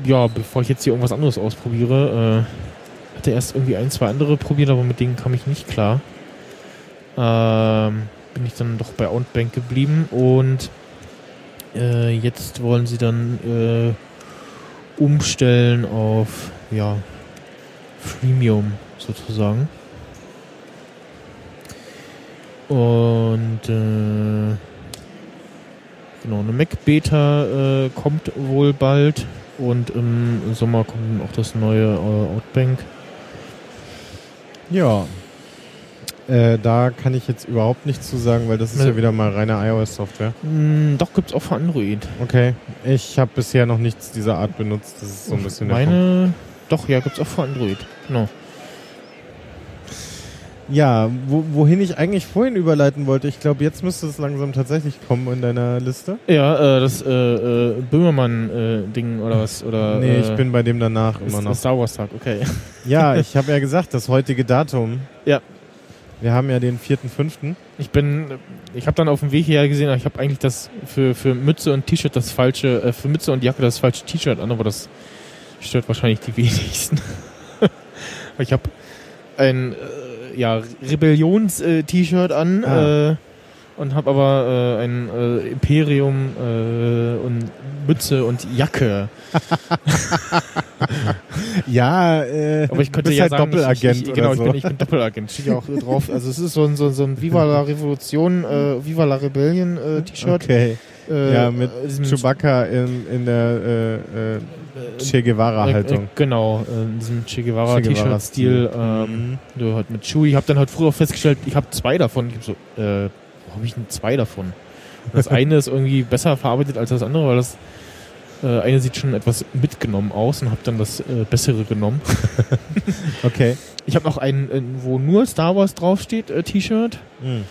B: ja, bevor ich jetzt hier irgendwas anderes ausprobiere, äh, hatte erst irgendwie ein, zwei andere probiert, aber mit denen kam ich nicht klar. Ähm, bin ich dann doch bei Outbank geblieben und äh, jetzt wollen sie dann äh, umstellen auf ja Freemium sozusagen. Und äh, Genau, eine Mac-Beta äh, kommt wohl bald und im Sommer kommt auch das neue äh, Outbank.
C: Ja, äh, da kann ich jetzt überhaupt nichts zu sagen, weil das ist ja wieder mal reine iOS-Software.
B: Mm, doch, gibt es auch für Android.
C: Okay, ich habe bisher noch nichts dieser Art benutzt. Das ist so ein bisschen
B: Meine, doch, ja, gibt es auch für Android. Genau.
C: Ja, wo, wohin ich eigentlich vorhin überleiten wollte, ich glaube, jetzt müsste es langsam tatsächlich kommen in deiner Liste.
B: Ja, äh, das äh, äh, Böhmermann-Ding oder was? Oder,
C: nee, ich äh, bin bei dem danach immer noch.
B: Star Wars Tag, okay.
C: Ja, ich habe ja gesagt, das heutige Datum.
B: Ja.
C: Wir haben ja den 4.5.
B: Ich bin, ich habe dann auf dem Weg hierher gesehen, ich habe eigentlich das für, für Mütze und T-Shirt das falsche, äh, für Mütze und Jacke das falsche T-Shirt an, aber das stört wahrscheinlich die wenigsten. ich habe ein ja, Rebellions-T-Shirt an ah. äh, und habe aber äh, ein äh, Imperium und Mütze und Jacke.
C: ja, äh,
B: aber ich könnte ja
C: halt
B: sagen,
C: Doppelagent
B: ich, ich, genau, so. ich bin, ich bin Doppelagent. Steht ja auch drauf. Also es ist so ein, so, so ein Viva la Revolution, äh, Viva la Rebellion äh, T-Shirt.
C: Okay. Äh, ja, mit Chewbacca in, in der äh, äh, Che Guevara-Haltung.
B: Äh, genau, in diesem Che Guevara-T-Shirt-Stil. Ähm, mhm. halt mit Chewie. Ich habe dann halt früher festgestellt, ich habe zwei davon. Ich hab so, äh, wo habe ich denn zwei davon? Das eine ist irgendwie besser verarbeitet als das andere, weil das äh, eine sieht schon etwas mitgenommen aus und habe dann das äh, bessere genommen.
C: okay.
B: Ich habe noch einen, wo nur Star Wars draufsteht, äh, T-Shirt. Mhm.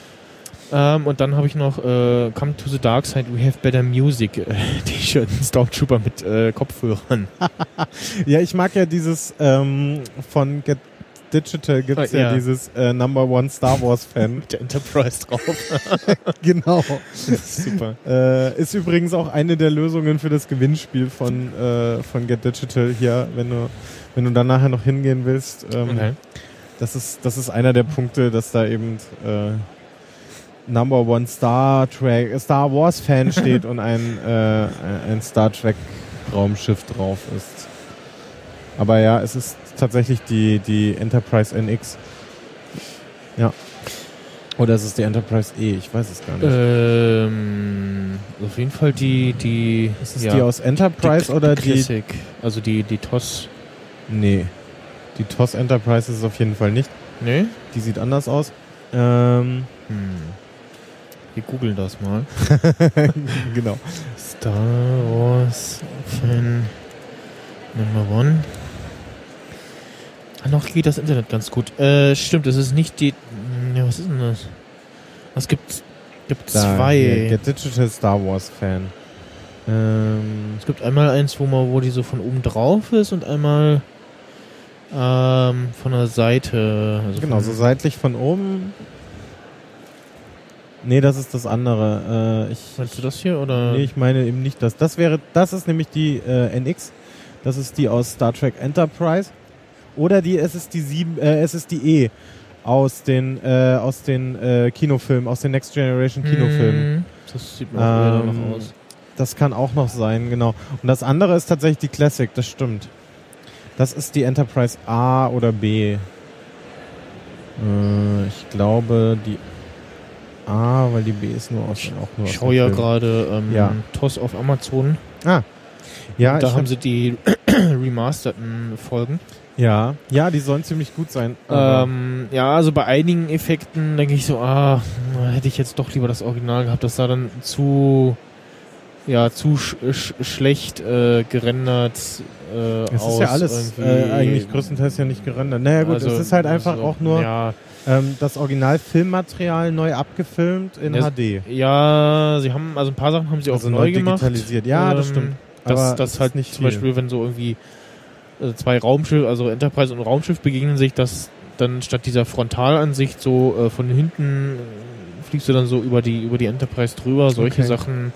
B: Ähm, und dann habe ich noch äh, Come to the Dark Side, We Have Better Music äh, T-Shirt, Stormtrooper mit äh, Kopfhörern.
C: ja, ich mag ja dieses ähm, von Get Digital gibt es oh, ja. ja. dieses äh, Number One Star Wars Fan.
B: Mit der Enterprise drauf.
C: genau. Super. Äh, ist übrigens auch eine der Lösungen für das Gewinnspiel von, äh, von Get Digital hier, wenn du, wenn du dann nachher noch hingehen willst. Ähm, okay. Das ist, das ist einer der Punkte, dass da eben äh, Number One Star Trek, Star Wars Fan steht und ein, äh, ein Star Trek Raumschiff drauf ist. Aber ja, es ist tatsächlich die, die Enterprise NX. Ja. Oder ist es die Enterprise E? Ich weiß es gar nicht.
B: Ähm, auf jeden Fall die, die.
C: Ist es ja, die aus Enterprise die, oder die?
B: Classic. Also die, die TOS.
C: Nee. Die TOS Enterprise ist es auf jeden Fall nicht.
B: Nee?
C: Die sieht anders aus. Ähm.
B: Hm. Wir googeln das mal.
C: genau.
B: Star Wars Fan Number One. Ah, noch geht das Internet ganz gut. Äh, stimmt, es ist nicht die. Hm, ja, was ist denn das? Es gibt, gibt da, zwei.
C: Der Digital Star Wars Fan.
B: Ähm, es gibt einmal eins, wo man, wo die so von oben drauf ist und einmal ähm, von der Seite.
C: Also genau, so seitlich von oben. Nee, das ist das andere. Äh, ich,
B: Meinst du das hier oder?
C: Nee, ich meine eben nicht das. Das wäre, das ist nämlich die äh, NX. Das ist die aus Star Trek Enterprise. Oder die, es ist die sieben, äh, es ist die E aus den, äh, aus den äh, Kinofilmen, aus den Next Generation Kinofilmen.
B: Mhm. Das sieht man ähm, noch aus.
C: Das kann auch noch sein, genau. Und das andere ist tatsächlich die Classic, das stimmt. Das ist die Enterprise A oder B. Äh, ich glaube die A, weil die B ist nur aus, auch nur
B: Ich schaue ja gerade ähm, ja. TOS auf Amazon.
C: Ah. Ja,
B: da haben sie die remasterten Folgen.
C: Ja, ja, die sollen ziemlich gut sein.
B: Ähm, ja, also bei einigen Effekten denke ich so, ah, hätte ich jetzt doch lieber das Original gehabt. Das sah dann zu, ja, zu sch sch schlecht äh, gerendert
C: äh, es aus. ist ja alles äh, eigentlich größtenteils ja nicht gerendert. Naja gut, also, es ist halt einfach also, auch nur ja. Ähm, das Original-Filmmaterial neu abgefilmt in
B: ja,
C: HD.
B: Ja, sie haben, also ein paar Sachen haben sie also auch neu, neu
C: digitalisiert. Gemacht. Ja, das ähm, stimmt.
B: Das, das halt nicht zum viel. Beispiel, wenn so irgendwie also zwei Raumschiffe, also Enterprise und Raumschiff begegnen sich, dass dann statt dieser Frontalansicht so äh, von hinten fliegst du dann so über die über die Enterprise drüber, solche okay. Sachen.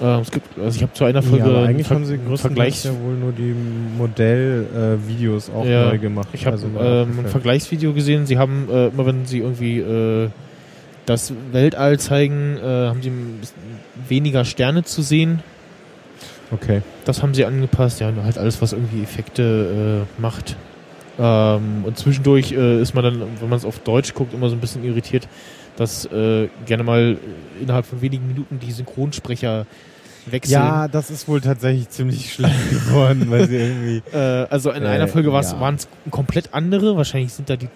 B: Äh, es gibt, also ich habe zu einer Folge
C: ja, eigentlich haben sie Vergleichs ja wohl nur die Modellvideos auch ja, neu gemacht.
B: Ich habe also ähm, ein Vergleichsvideo gesehen. Sie haben äh, immer, wenn sie irgendwie äh, das Weltall zeigen, äh, haben sie weniger Sterne zu sehen
C: Okay.
B: Das haben sie angepasst, ja, halt alles, was irgendwie Effekte äh, macht. Ähm, und zwischendurch äh, ist man dann, wenn man es auf Deutsch guckt, immer so ein bisschen irritiert, dass äh, gerne mal innerhalb von wenigen Minuten die Synchronsprecher wechseln.
C: Ja, das ist wohl tatsächlich ziemlich schlecht geworden, weil sie irgendwie.
B: Äh, also in einer Folge ja. waren es komplett andere. Wahrscheinlich sind da die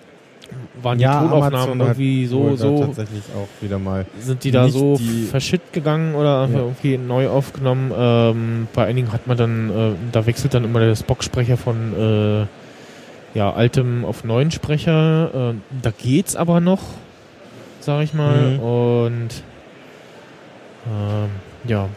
B: waren die ja, Tonaufnahmen irgendwie so, so
C: tatsächlich auch wieder mal.
B: Sind die da so verschütt gegangen oder ja. irgendwie neu aufgenommen? Ähm, bei einigen hat man dann, äh, da wechselt dann immer der Spock-Sprecher von äh, ja, altem auf neuen Sprecher. Äh, da geht's aber noch, sag ich mal. Mhm. Und ähm, ja.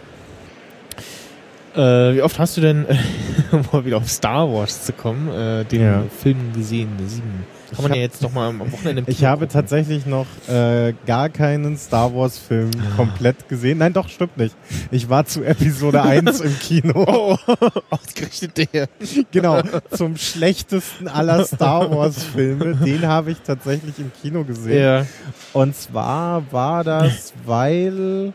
B: Äh, wie oft hast du denn, um mal wieder auf Star Wars zu kommen, äh, den ja. Film gesehen, sieben? Kann man ja jetzt noch mal am Wochenende
C: Ich habe gucken. tatsächlich noch äh, gar keinen Star Wars Film ah. komplett gesehen. Nein, doch, stimmt nicht. Ich war zu Episode 1 im Kino.
B: Oh, ausgerechnet der.
C: Genau, zum schlechtesten aller Star Wars Filme. Den habe ich tatsächlich im Kino gesehen. Ja. Und zwar war das, weil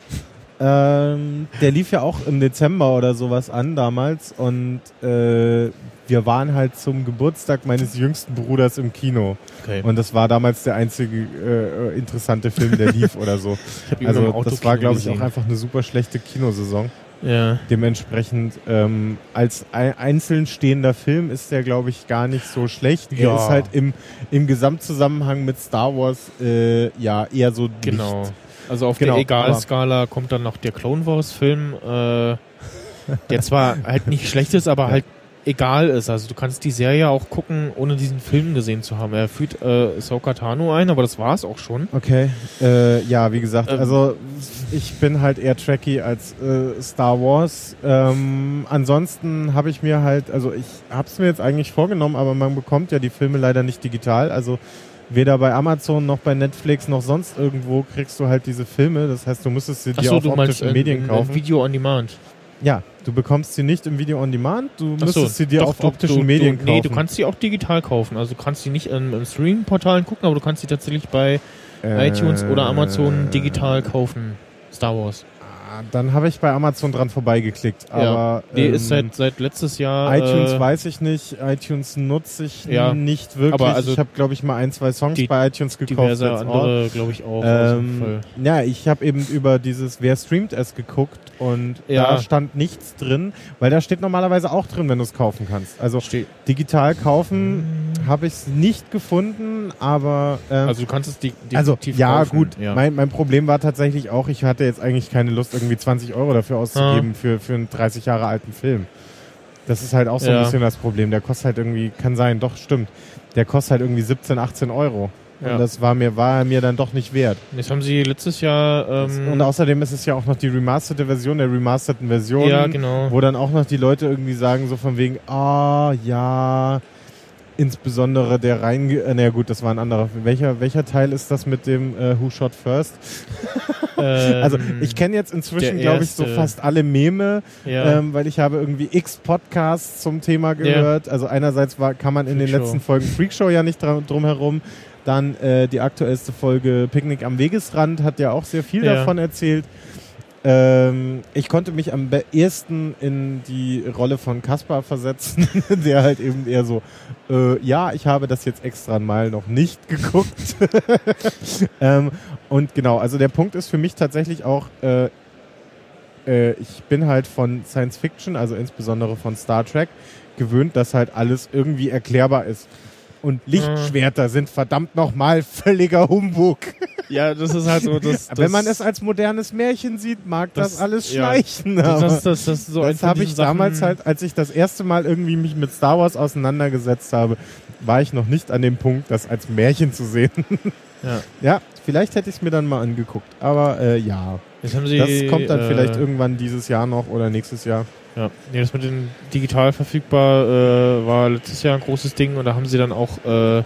C: ähm, der lief ja auch im Dezember oder sowas an damals und äh, wir waren halt zum Geburtstag meines jüngsten Bruders im Kino. Okay. Und das war damals der einzige äh, interessante Film, der lief oder so. also das war, glaube ich, auch einfach eine super schlechte Kinosaison.
B: Ja.
C: Dementsprechend ähm, als einzeln stehender Film ist der, glaube ich, gar nicht so schlecht. Ja. Er ist halt im, im Gesamtzusammenhang mit Star Wars äh, ja eher so
B: Genau. Nicht. Also auf genau, der Egal-Skala kommt dann noch der Clone Wars-Film, äh, der zwar halt nicht schlecht ist, aber halt egal ist. Also du kannst die Serie auch gucken, ohne diesen Film gesehen zu haben. Er führt äh, Ahsoka Tano ein, aber das war es auch schon.
C: Okay, äh, ja, wie gesagt, ähm, also ich bin halt eher Trekkie als äh, Star Wars. Ähm, ansonsten habe ich mir halt, also ich habe es mir jetzt eigentlich vorgenommen, aber man bekommt ja die Filme leider nicht digital. Also weder bei Amazon noch bei Netflix noch sonst irgendwo kriegst du halt diese Filme. Das heißt, du müsstest sie dir so, auf optischen Medien kaufen.
B: Video on Demand.
C: Ja, du bekommst sie nicht im Video on Demand, du Ach müsstest so, sie dir doch, auf optischen du, Medien kaufen. Nee,
B: du kannst sie auch digital kaufen. Also du kannst sie nicht im, im Streaming-Portalen gucken, aber du kannst sie tatsächlich bei äh, iTunes oder Amazon digital kaufen. Star Wars
C: dann habe ich bei Amazon dran vorbeigeklickt. Aber, ja,
B: nee, ähm, ist seit, seit letztes Jahr.
C: iTunes äh, weiß ich nicht, iTunes nutze ich ja, nicht wirklich. Aber also ich habe, glaube ich, mal ein, zwei Songs die, bei iTunes gekauft.
B: Diverse andere, glaube ich, auch.
C: Ähm, ja, ich habe eben über dieses Wer streamt es geguckt und ja. da stand nichts drin, weil da steht normalerweise auch drin, wenn du es kaufen kannst. Also Ste digital kaufen hm. habe ich es nicht gefunden, aber
B: ähm, also du kannst es die,
C: also ja kaufen. gut. Ja. Mein, mein Problem war tatsächlich auch, ich hatte jetzt eigentlich keine Lust irgendwie 20 Euro dafür auszugeben ah. für für einen 30 Jahre alten Film. Das ist halt auch so ja. ein bisschen das Problem. Der kostet halt irgendwie, kann sein, doch stimmt. Der kostet halt irgendwie 17, 18 Euro. Ja. Und das war mir, war mir dann doch nicht wert.
B: Das haben sie letztes Jahr. Ähm
C: und außerdem ist es ja auch noch die remasterte Version der remasterten Version.
B: Ja, genau.
C: Wo dann auch noch die Leute irgendwie sagen, so von wegen, ah, ja, insbesondere der rein, äh, naja gut, das war ein anderer. Welcher, welcher Teil ist das mit dem äh, Who Shot First? Ähm, also ich kenne jetzt inzwischen, glaube ich, so fast alle Meme, ja. ähm, weil ich habe irgendwie x Podcasts zum Thema gehört. Ja. Also einerseits war, kann man in Freak den letzten Folgen Freakshow ja nicht drum herum. Dann äh, die aktuellste Folge Picknick am Wegesrand hat ja auch sehr viel ja. davon erzählt. Ähm, ich konnte mich am ehesten in die Rolle von Kaspar versetzen, der halt eben eher so, äh, ja, ich habe das jetzt extra mal noch nicht geguckt. ähm, und genau, also der Punkt ist für mich tatsächlich auch, äh, äh, ich bin halt von Science Fiction, also insbesondere von Star Trek, gewöhnt, dass halt alles irgendwie erklärbar ist und Lichtschwerter sind verdammt nochmal völliger Humbug.
B: Ja, das ist halt so. Das,
C: das Wenn man es als modernes Märchen sieht, mag das, das alles schleichen. Ja,
B: das, das, das, so
C: das habe ich Sachen damals halt, als ich das erste Mal irgendwie mich mit Star Wars auseinandergesetzt habe, war ich noch nicht an dem Punkt, das als Märchen zu sehen. Ja, ja vielleicht hätte ich es mir dann mal angeguckt. Aber äh, ja,
B: Sie,
C: das kommt dann äh, vielleicht irgendwann dieses Jahr noch oder nächstes Jahr.
B: Ja, nee, das mit den digital verfügbar äh, war letztes Jahr ein großes Ding und da haben sie dann auch äh,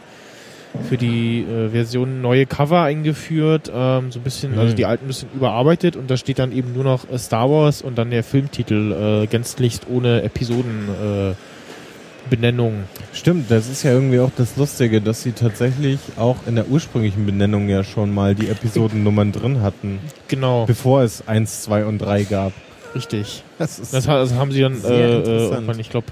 B: für die äh, Version neue Cover eingeführt, ähm, so ein bisschen, also mhm. also die alten ein bisschen überarbeitet und da steht dann eben nur noch äh, Star Wars und dann der Filmtitel äh, gänzlich ohne Episodenbenennung.
C: Äh, Stimmt, das ist ja irgendwie auch das Lustige, dass sie tatsächlich auch in der ursprünglichen Benennung ja schon mal die Episodennummern drin hatten.
B: Genau.
C: Bevor es 1, 2 und 3 gab.
B: Richtig. Das, das also haben sie dann, äh, äh, ich glaube,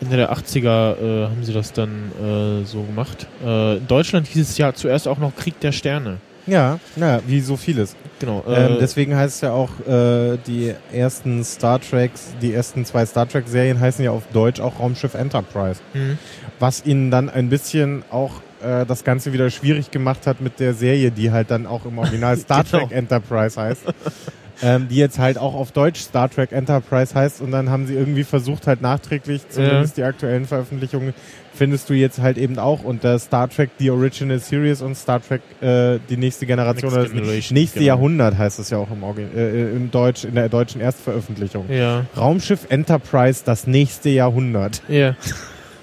B: Ende der 80er äh, haben sie das dann äh, so gemacht. Äh, in Deutschland hieß es ja zuerst auch noch Krieg der Sterne.
C: Ja, ja, wie so vieles.
B: Genau.
C: Ähm, äh, deswegen heißt es ja auch, äh, die ersten Star Treks, die ersten zwei Star Trek-Serien heißen ja auf Deutsch auch Raumschiff Enterprise. Mhm. Was ihnen dann ein bisschen auch äh, das Ganze wieder schwierig gemacht hat mit der Serie, die halt dann auch im Original Star genau. Trek Enterprise heißt ähm, die jetzt halt auch auf Deutsch Star Trek Enterprise heißt und dann haben sie irgendwie versucht halt nachträglich, zumindest ja. die aktuellen Veröffentlichungen, findest du jetzt halt eben auch unter Star Trek The Original Series und Star Trek äh, die nächste Generation oder das nächste genau. Jahrhundert heißt es ja auch im, äh, im Deutsch, in der deutschen Erstveröffentlichung.
B: Ja.
C: Raumschiff Enterprise, das nächste Jahrhundert.
B: Ja.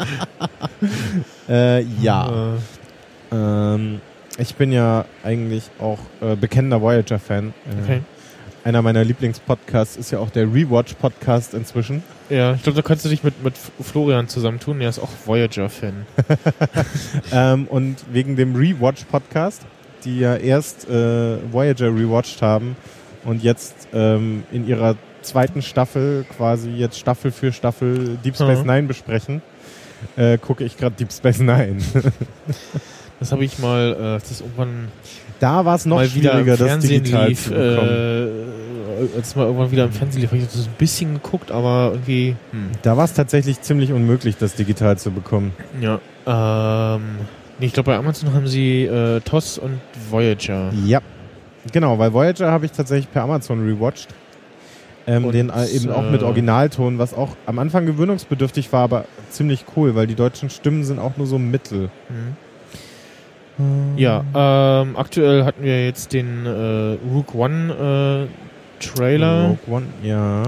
C: äh, ja. Ähm, ich bin ja eigentlich auch äh, bekennender Voyager-Fan. Äh, okay einer meiner Lieblingspodcasts ist ja auch der Rewatch-Podcast inzwischen.
B: Ja, ich glaube, da kannst du dich mit, mit Florian zusammentun. Er ist auch Voyager-Fan.
C: ähm, und wegen dem Rewatch-Podcast, die ja erst äh, Voyager rewatcht haben und jetzt ähm, in ihrer zweiten Staffel quasi jetzt Staffel für Staffel Deep Space mhm. Nine besprechen, äh, gucke ich gerade Deep Space Nine.
B: das habe ich mal, äh, das ist irgendwann
C: da war es noch schwieriger, das digital lief, zu bekommen.
B: Äh, als mal irgendwann wieder im Fernsehen lief, habe ich das ein bisschen geguckt, aber irgendwie.
C: Hm. Da war es tatsächlich ziemlich unmöglich, das digital zu bekommen.
B: Ja. Ähm, nee, ich glaube, bei Amazon haben sie äh, TOS und Voyager.
C: Ja. Genau, weil Voyager habe ich tatsächlich per Amazon rewatcht. Ähm, und, den äh, eben auch mit äh, Originalton, was auch am Anfang gewöhnungsbedürftig war, aber ziemlich cool, weil die deutschen Stimmen sind auch nur so mittel. Mhm.
B: Ja, ähm, aktuell hatten wir jetzt den äh, Rook One äh, Trailer. Rogue
C: One, ja.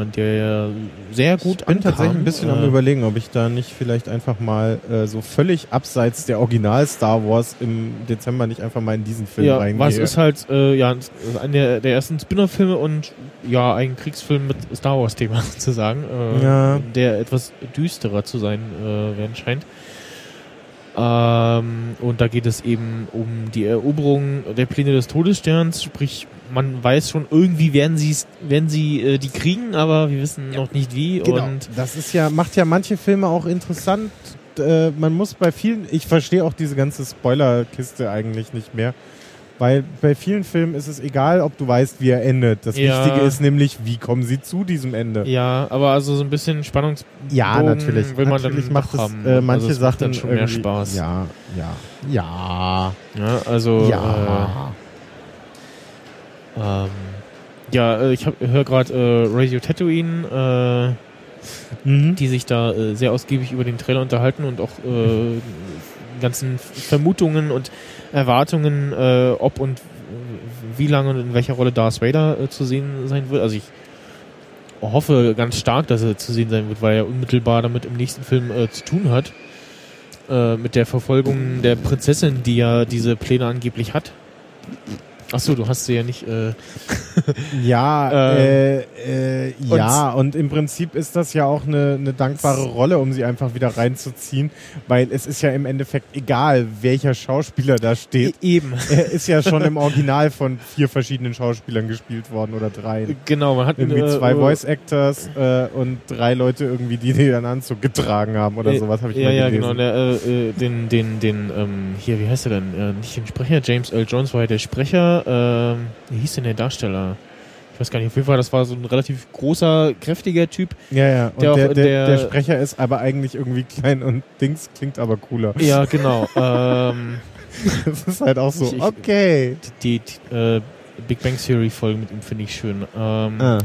B: Äh, der sehr gut
C: Ich bin ankam. tatsächlich ein bisschen äh, am überlegen, ob ich da nicht vielleicht einfach mal äh, so völlig abseits der Original Star Wars im Dezember nicht einfach mal in diesen Film
B: ja,
C: reingehe.
B: Was ist halt, äh, ja, einer der, der ersten Spin-off-Filme und ja, ein Kriegsfilm mit Star Wars-Thema sozusagen, äh, ja. der etwas düsterer zu sein äh, werden scheint. Ähm, und da geht es eben um die Eroberung der Pläne des Todessterns, sprich man weiß schon, irgendwie werden sie werden sie äh, die kriegen, aber wir wissen ja. noch nicht wie. Genau. Und
C: das ist ja, macht ja manche Filme auch interessant. Äh, man muss bei vielen, ich verstehe auch diese ganze Spoilerkiste eigentlich nicht mehr. Weil bei vielen Filmen ist es egal, ob du weißt, wie er endet. Das ja. Wichtige ist nämlich, wie kommen sie zu diesem Ende.
B: Ja, aber also so ein bisschen Spannungsbogen
C: ja, natürlich.
B: will man
C: natürlich macht es äh, manche also Sachen dann
B: schon mehr Spaß.
C: Ja, ja, ja.
B: Ja, also
C: ja.
B: Äh, ähm, ja, äh, ich höre gerade äh, Radio Tatooine, äh, mhm. die sich da äh, sehr ausgiebig über den Trailer unterhalten und auch äh, ganzen Vermutungen und Erwartungen, äh, ob und wie lange und in welcher Rolle Darth Vader äh, zu sehen sein wird. Also ich hoffe ganz stark, dass er zu sehen sein wird, weil er unmittelbar damit im nächsten Film äh, zu tun hat. Äh, mit der Verfolgung der Prinzessin, die ja diese Pläne angeblich hat. Ach so, du hast sie ja nicht. Äh
C: ja, äh, äh, ja, und im Prinzip ist das ja auch eine, eine dankbare Rolle, um sie einfach wieder reinzuziehen, weil es ist ja im Endeffekt egal, welcher Schauspieler da steht.
B: E eben.
C: Er ist ja schon im Original von vier verschiedenen Schauspielern gespielt worden oder drei.
B: Genau, man hat
C: irgendwie äh, zwei Voice Actors äh, und drei Leute irgendwie, die den Anzug getragen haben oder äh, sowas habe ich
B: ja, Ja, genau, der, äh, den, den, den, ähm, hier, wie heißt er denn? Nicht den Sprecher, James L. Jones war ja der Sprecher ähm, wie hieß denn der Darsteller? Ich weiß gar nicht, auf jeden Fall, das war so ein relativ großer, kräftiger Typ.
C: Ja, ja, und der, der, der, der, Sprecher ist aber eigentlich irgendwie klein und Dings klingt aber cooler.
B: Ja, genau. ähm,
C: das ist halt auch so, ich, okay.
B: Die, die äh, Big Bang Theory Folge mit ihm finde ich schön. Ähm, ah.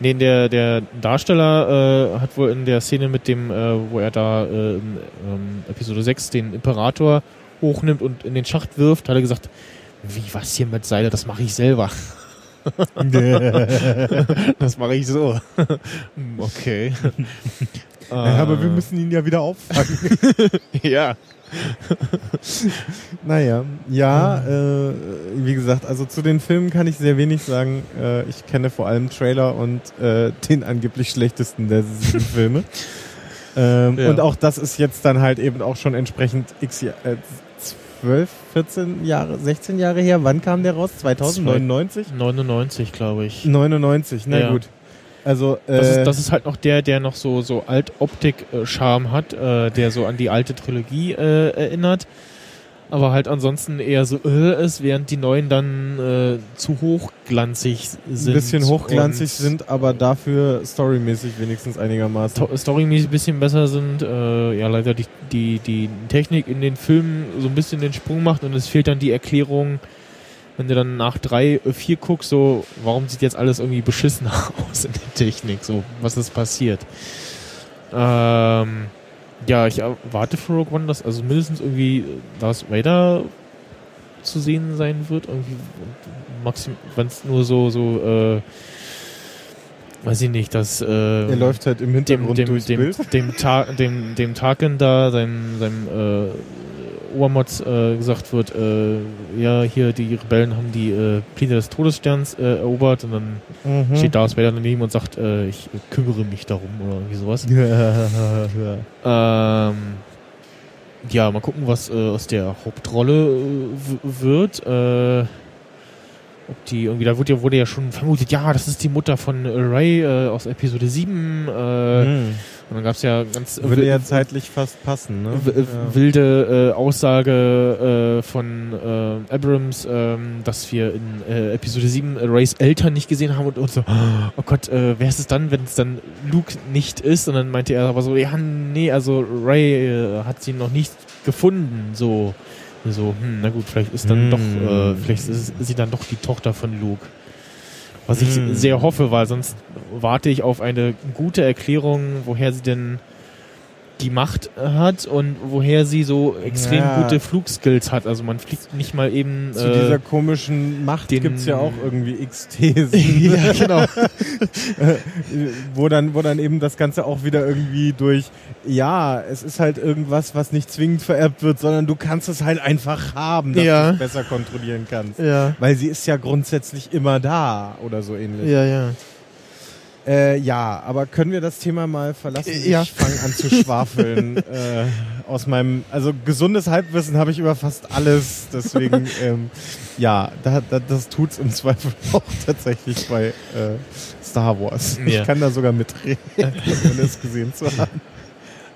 B: Nee, der, der Darsteller äh, hat wohl in der Szene mit dem, äh, wo er da äh, in ähm, Episode 6 den Imperator hochnimmt und in den Schacht wirft, hat er gesagt, wie was hier mit Seile, das mache ich selber. das mache ich so. okay.
C: Ja, aber wir müssen ihn ja wieder auffangen.
B: ja.
C: naja, ja, äh, wie gesagt, also zu den Filmen kann ich sehr wenig sagen. Äh, ich kenne vor allem Trailer und äh, den angeblich schlechtesten der sieben Filme. Ähm, ja. Und auch das ist jetzt dann halt eben auch schon entsprechend x, äh, 12, 14 Jahre, 16 Jahre her. Wann kam der raus? 2099?
B: 99, glaube ich.
C: 99, na ja. gut. Also
B: äh, das, ist, das ist halt noch der, der noch so so Alt-Optik-Charme hat, äh, der so an die alte Trilogie äh, erinnert aber halt ansonsten eher so äh, ist, während die neuen dann äh, zu hochglanzig sind.
C: Ein bisschen hochglanzig sind, aber dafür storymäßig wenigstens einigermaßen.
B: Storymäßig ein bisschen besser sind. Äh, ja, leider die, die, die Technik in den Filmen so ein bisschen den Sprung macht und es fehlt dann die Erklärung, wenn du dann nach drei, äh, vier guckst, so, warum sieht jetzt alles irgendwie beschissen aus in der Technik, so, was ist passiert. Ähm, ja, ich erwarte für Rogue One, dass also mindestens irgendwie Darth Vader zu sehen sein wird. Irgendwie maxim, wenn es nur so, so, äh, weiß ich nicht, dass äh,
C: er läuft halt im Hintergrund
B: dem, dem,
C: durchs
B: dem,
C: Bild.
B: Dem, Ta dem, dem Tarkin da, seinem, seinem äh, Obermods äh, gesagt wird, äh, ja, hier die Rebellen haben die äh, Pläne des Todessterns äh, erobert und dann mhm. steht Darth Vader daneben und sagt, äh, ich kümmere mich darum oder irgendwie sowas. ähm, ja, mal gucken, was äh, aus der Hauptrolle wird. Ob die irgendwie, da wurde ja, wurde ja schon vermutet, ja, das ist die Mutter von Ray aus Episode 7. Mhm und dann gab es ja ganz.
C: Würde ja zeitlich fast passen, ne?
B: Ja. Wilde äh, Aussage äh, von äh, Abrams, ähm, dass wir in äh, Episode 7 äh, Rays Eltern nicht gesehen haben und, und so, oh Gott, äh, wer ist es dann, wenn es dann Luke nicht ist? Und dann meinte er aber so, ja, nee, also Ray äh, hat sie noch nicht gefunden, so. So, hm, na gut, vielleicht ist dann hm. doch, äh, vielleicht ist, sie dann doch die Tochter von Luke. Was ich mm. sehr hoffe, weil sonst warte ich auf eine gute Erklärung, woher sie denn die Macht hat und woher sie so extrem ja. gute Flugskills hat. Also man fliegt nicht mal eben.
C: Zu äh, dieser komischen Macht gibt es ja auch irgendwie X-Thesen. ja, genau. wo, dann, wo dann eben das Ganze auch wieder irgendwie durch, ja, es ist halt irgendwas, was nicht zwingend vererbt wird, sondern du kannst es halt einfach haben, dass ja. du es besser kontrollieren kannst. Ja. Weil sie ist ja grundsätzlich immer da oder so ähnlich.
B: Ja, ja.
C: Äh, ja, aber können wir das Thema mal verlassen?
B: Ja.
C: Ich fange an zu schwafeln. äh, aus meinem, also gesundes Halbwissen habe ich über fast alles. Deswegen, ähm, ja, da, da, das tut's im Zweifel auch tatsächlich bei äh, Star Wars. Ja. Ich kann da sogar mitreden, ohne es gesehen zu haben.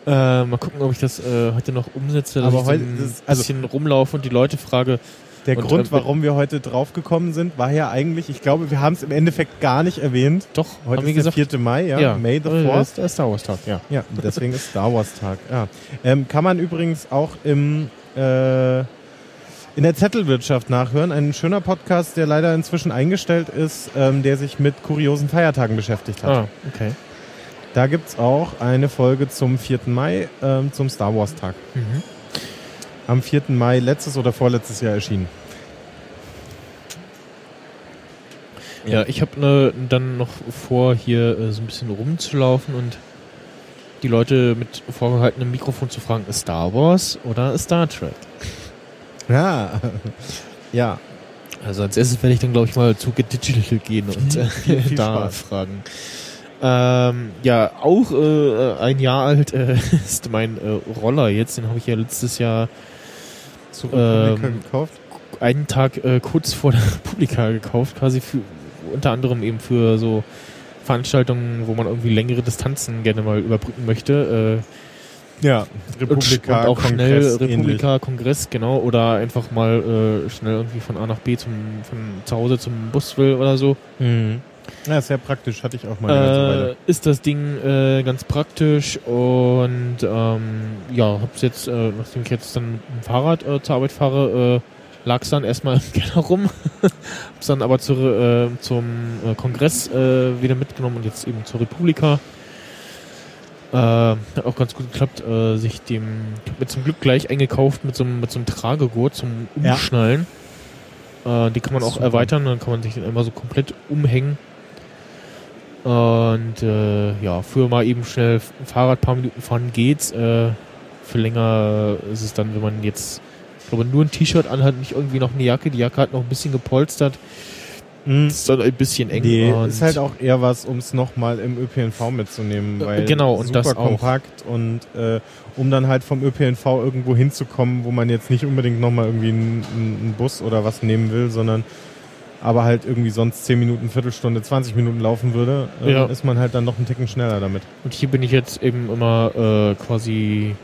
B: Äh, mal gucken, ob ich das äh, heute noch umsetze, dass aber ich heute, ein also bisschen rumlaufe und die Leute frage,
C: der und, Grund, äh, warum wir heute draufgekommen sind, war ja eigentlich, ich glaube, wir haben es im Endeffekt gar nicht erwähnt.
B: Doch,
C: heute ist gesagt, der 4. Mai, ja.
B: ja.
C: May
B: the 4th. Das ist Star Wars Tag, ja.
C: Ja, deswegen ist Star Wars Tag. Ja. Ähm, kann man übrigens auch im äh, in der Zettelwirtschaft nachhören. Ein schöner Podcast, der leider inzwischen eingestellt ist, ähm, der sich mit kuriosen Feiertagen beschäftigt hat.
B: Ah, okay.
C: Da gibt es auch eine Folge zum 4. Mai, ähm, zum Star Wars Tag. Mhm am 4. Mai letztes oder vorletztes Jahr erschienen.
B: Ja, ich habe ne, dann noch vor, hier äh, so ein bisschen rumzulaufen und die Leute mit vorgehaltenem Mikrofon zu fragen, ist Star Wars oder Star Trek?
C: Ja, ja.
B: Also als erstes werde ich dann, glaube ich, mal zu Gedigital gehen und äh, da fragen. Ähm, ja, auch äh, ein Jahr alt äh, ist mein äh, Roller jetzt. Den habe ich ja letztes Jahr
C: zu ähm, gekauft?
B: Einen Tag äh, kurz vor der Republika gekauft, quasi für unter anderem eben für so Veranstaltungen, wo man irgendwie längere Distanzen gerne mal überbrücken möchte.
C: Äh, ja,
B: Republika, und auch Kongress schnell Republika, ähnlich. Kongress, genau, oder einfach mal äh, schnell irgendwie von A nach B zum, von zu Hause zum Bus will oder so.
C: Mhm. Ja, sehr praktisch, hatte ich auch mal.
B: Äh, ist das Ding äh, ganz praktisch und ähm, ja, hab's jetzt, äh, nachdem ich jetzt dann mit dem Fahrrad äh, zur Arbeit fahre, äh, lag es dann erstmal im Keller rum. hab's dann aber zur, äh, zum äh, Kongress äh, wieder mitgenommen und jetzt eben zur Republika. Äh, hat auch ganz gut geklappt, äh, sich dem, ich hab mir zum Glück gleich eingekauft mit so einem, mit so einem Tragegurt zum Umschnallen. Ja. Äh, die kann man auch Super. erweitern, dann kann man sich den einmal so komplett umhängen. Und äh, ja, für mal eben schnell Fahrrad paar Minuten fahren geht's. Äh, für länger ist es dann, wenn man jetzt, ich glaube, nur ein T-Shirt anhat, nicht irgendwie noch eine Jacke. Die Jacke hat noch ein bisschen gepolstert. Mhm. Ist dann ein bisschen eng.
C: Nee, ist halt auch eher was, um es nochmal im ÖPNV mitzunehmen, äh, weil
B: genau, und
C: super
B: das
C: kompakt auch. und äh, um dann halt vom ÖPNV irgendwo hinzukommen, wo man jetzt nicht unbedingt nochmal irgendwie einen, einen Bus oder was nehmen will, sondern aber halt irgendwie sonst 10 Minuten, Viertelstunde, 20 Minuten laufen würde, äh, ja. ist man halt dann noch einen Ticken schneller damit.
B: Und hier bin ich jetzt eben immer äh, quasi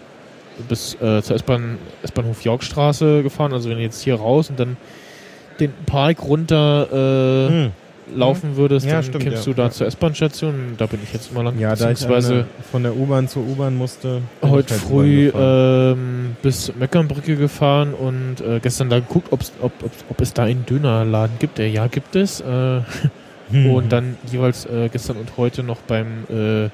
B: bis äh, zur S-Bahn, S-Bahnhof Yorkstraße gefahren, also wenn jetzt hier raus und dann den Park runter äh, hm laufen würdest, ja, dann stimmt, kämpfst ja. du da zur S-Bahn-Station. Da bin ich jetzt immer lang.
C: Ja, da ich von der U-Bahn zur U-Bahn musste.
B: Heute halt früh ähm, bis Meckernbrücke gefahren und äh, gestern da geguckt, ob, ob, ob es da einen Dönerladen gibt. Äh, ja, gibt es. Äh, hm. Und dann jeweils äh, gestern und heute noch beim äh,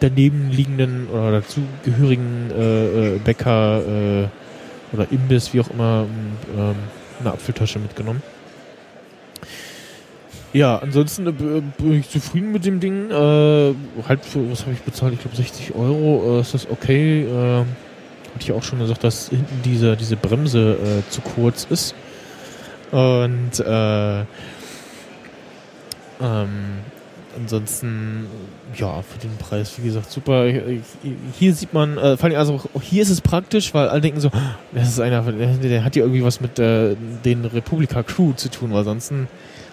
B: daneben liegenden oder dazugehörigen äh, Bäcker oder Imbiss, wie auch immer, ähm, eine Apfeltasche mitgenommen. Ja, ansonsten äh, bin ich zufrieden mit dem Ding. Äh, halt für, was habe ich bezahlt? Ich glaube 60 Euro. Äh, ist das okay? Äh, hatte ich auch schon gesagt, dass hinten diese, diese Bremse äh, zu kurz ist. Und äh, ähm, ansonsten, ja, für den Preis, wie gesagt, super. Hier sieht man, äh, vor allem, also hier ist es praktisch, weil alle denken so, das ist einer, der, der hat ja irgendwie was mit äh, den Republika Crew zu tun, weil ansonsten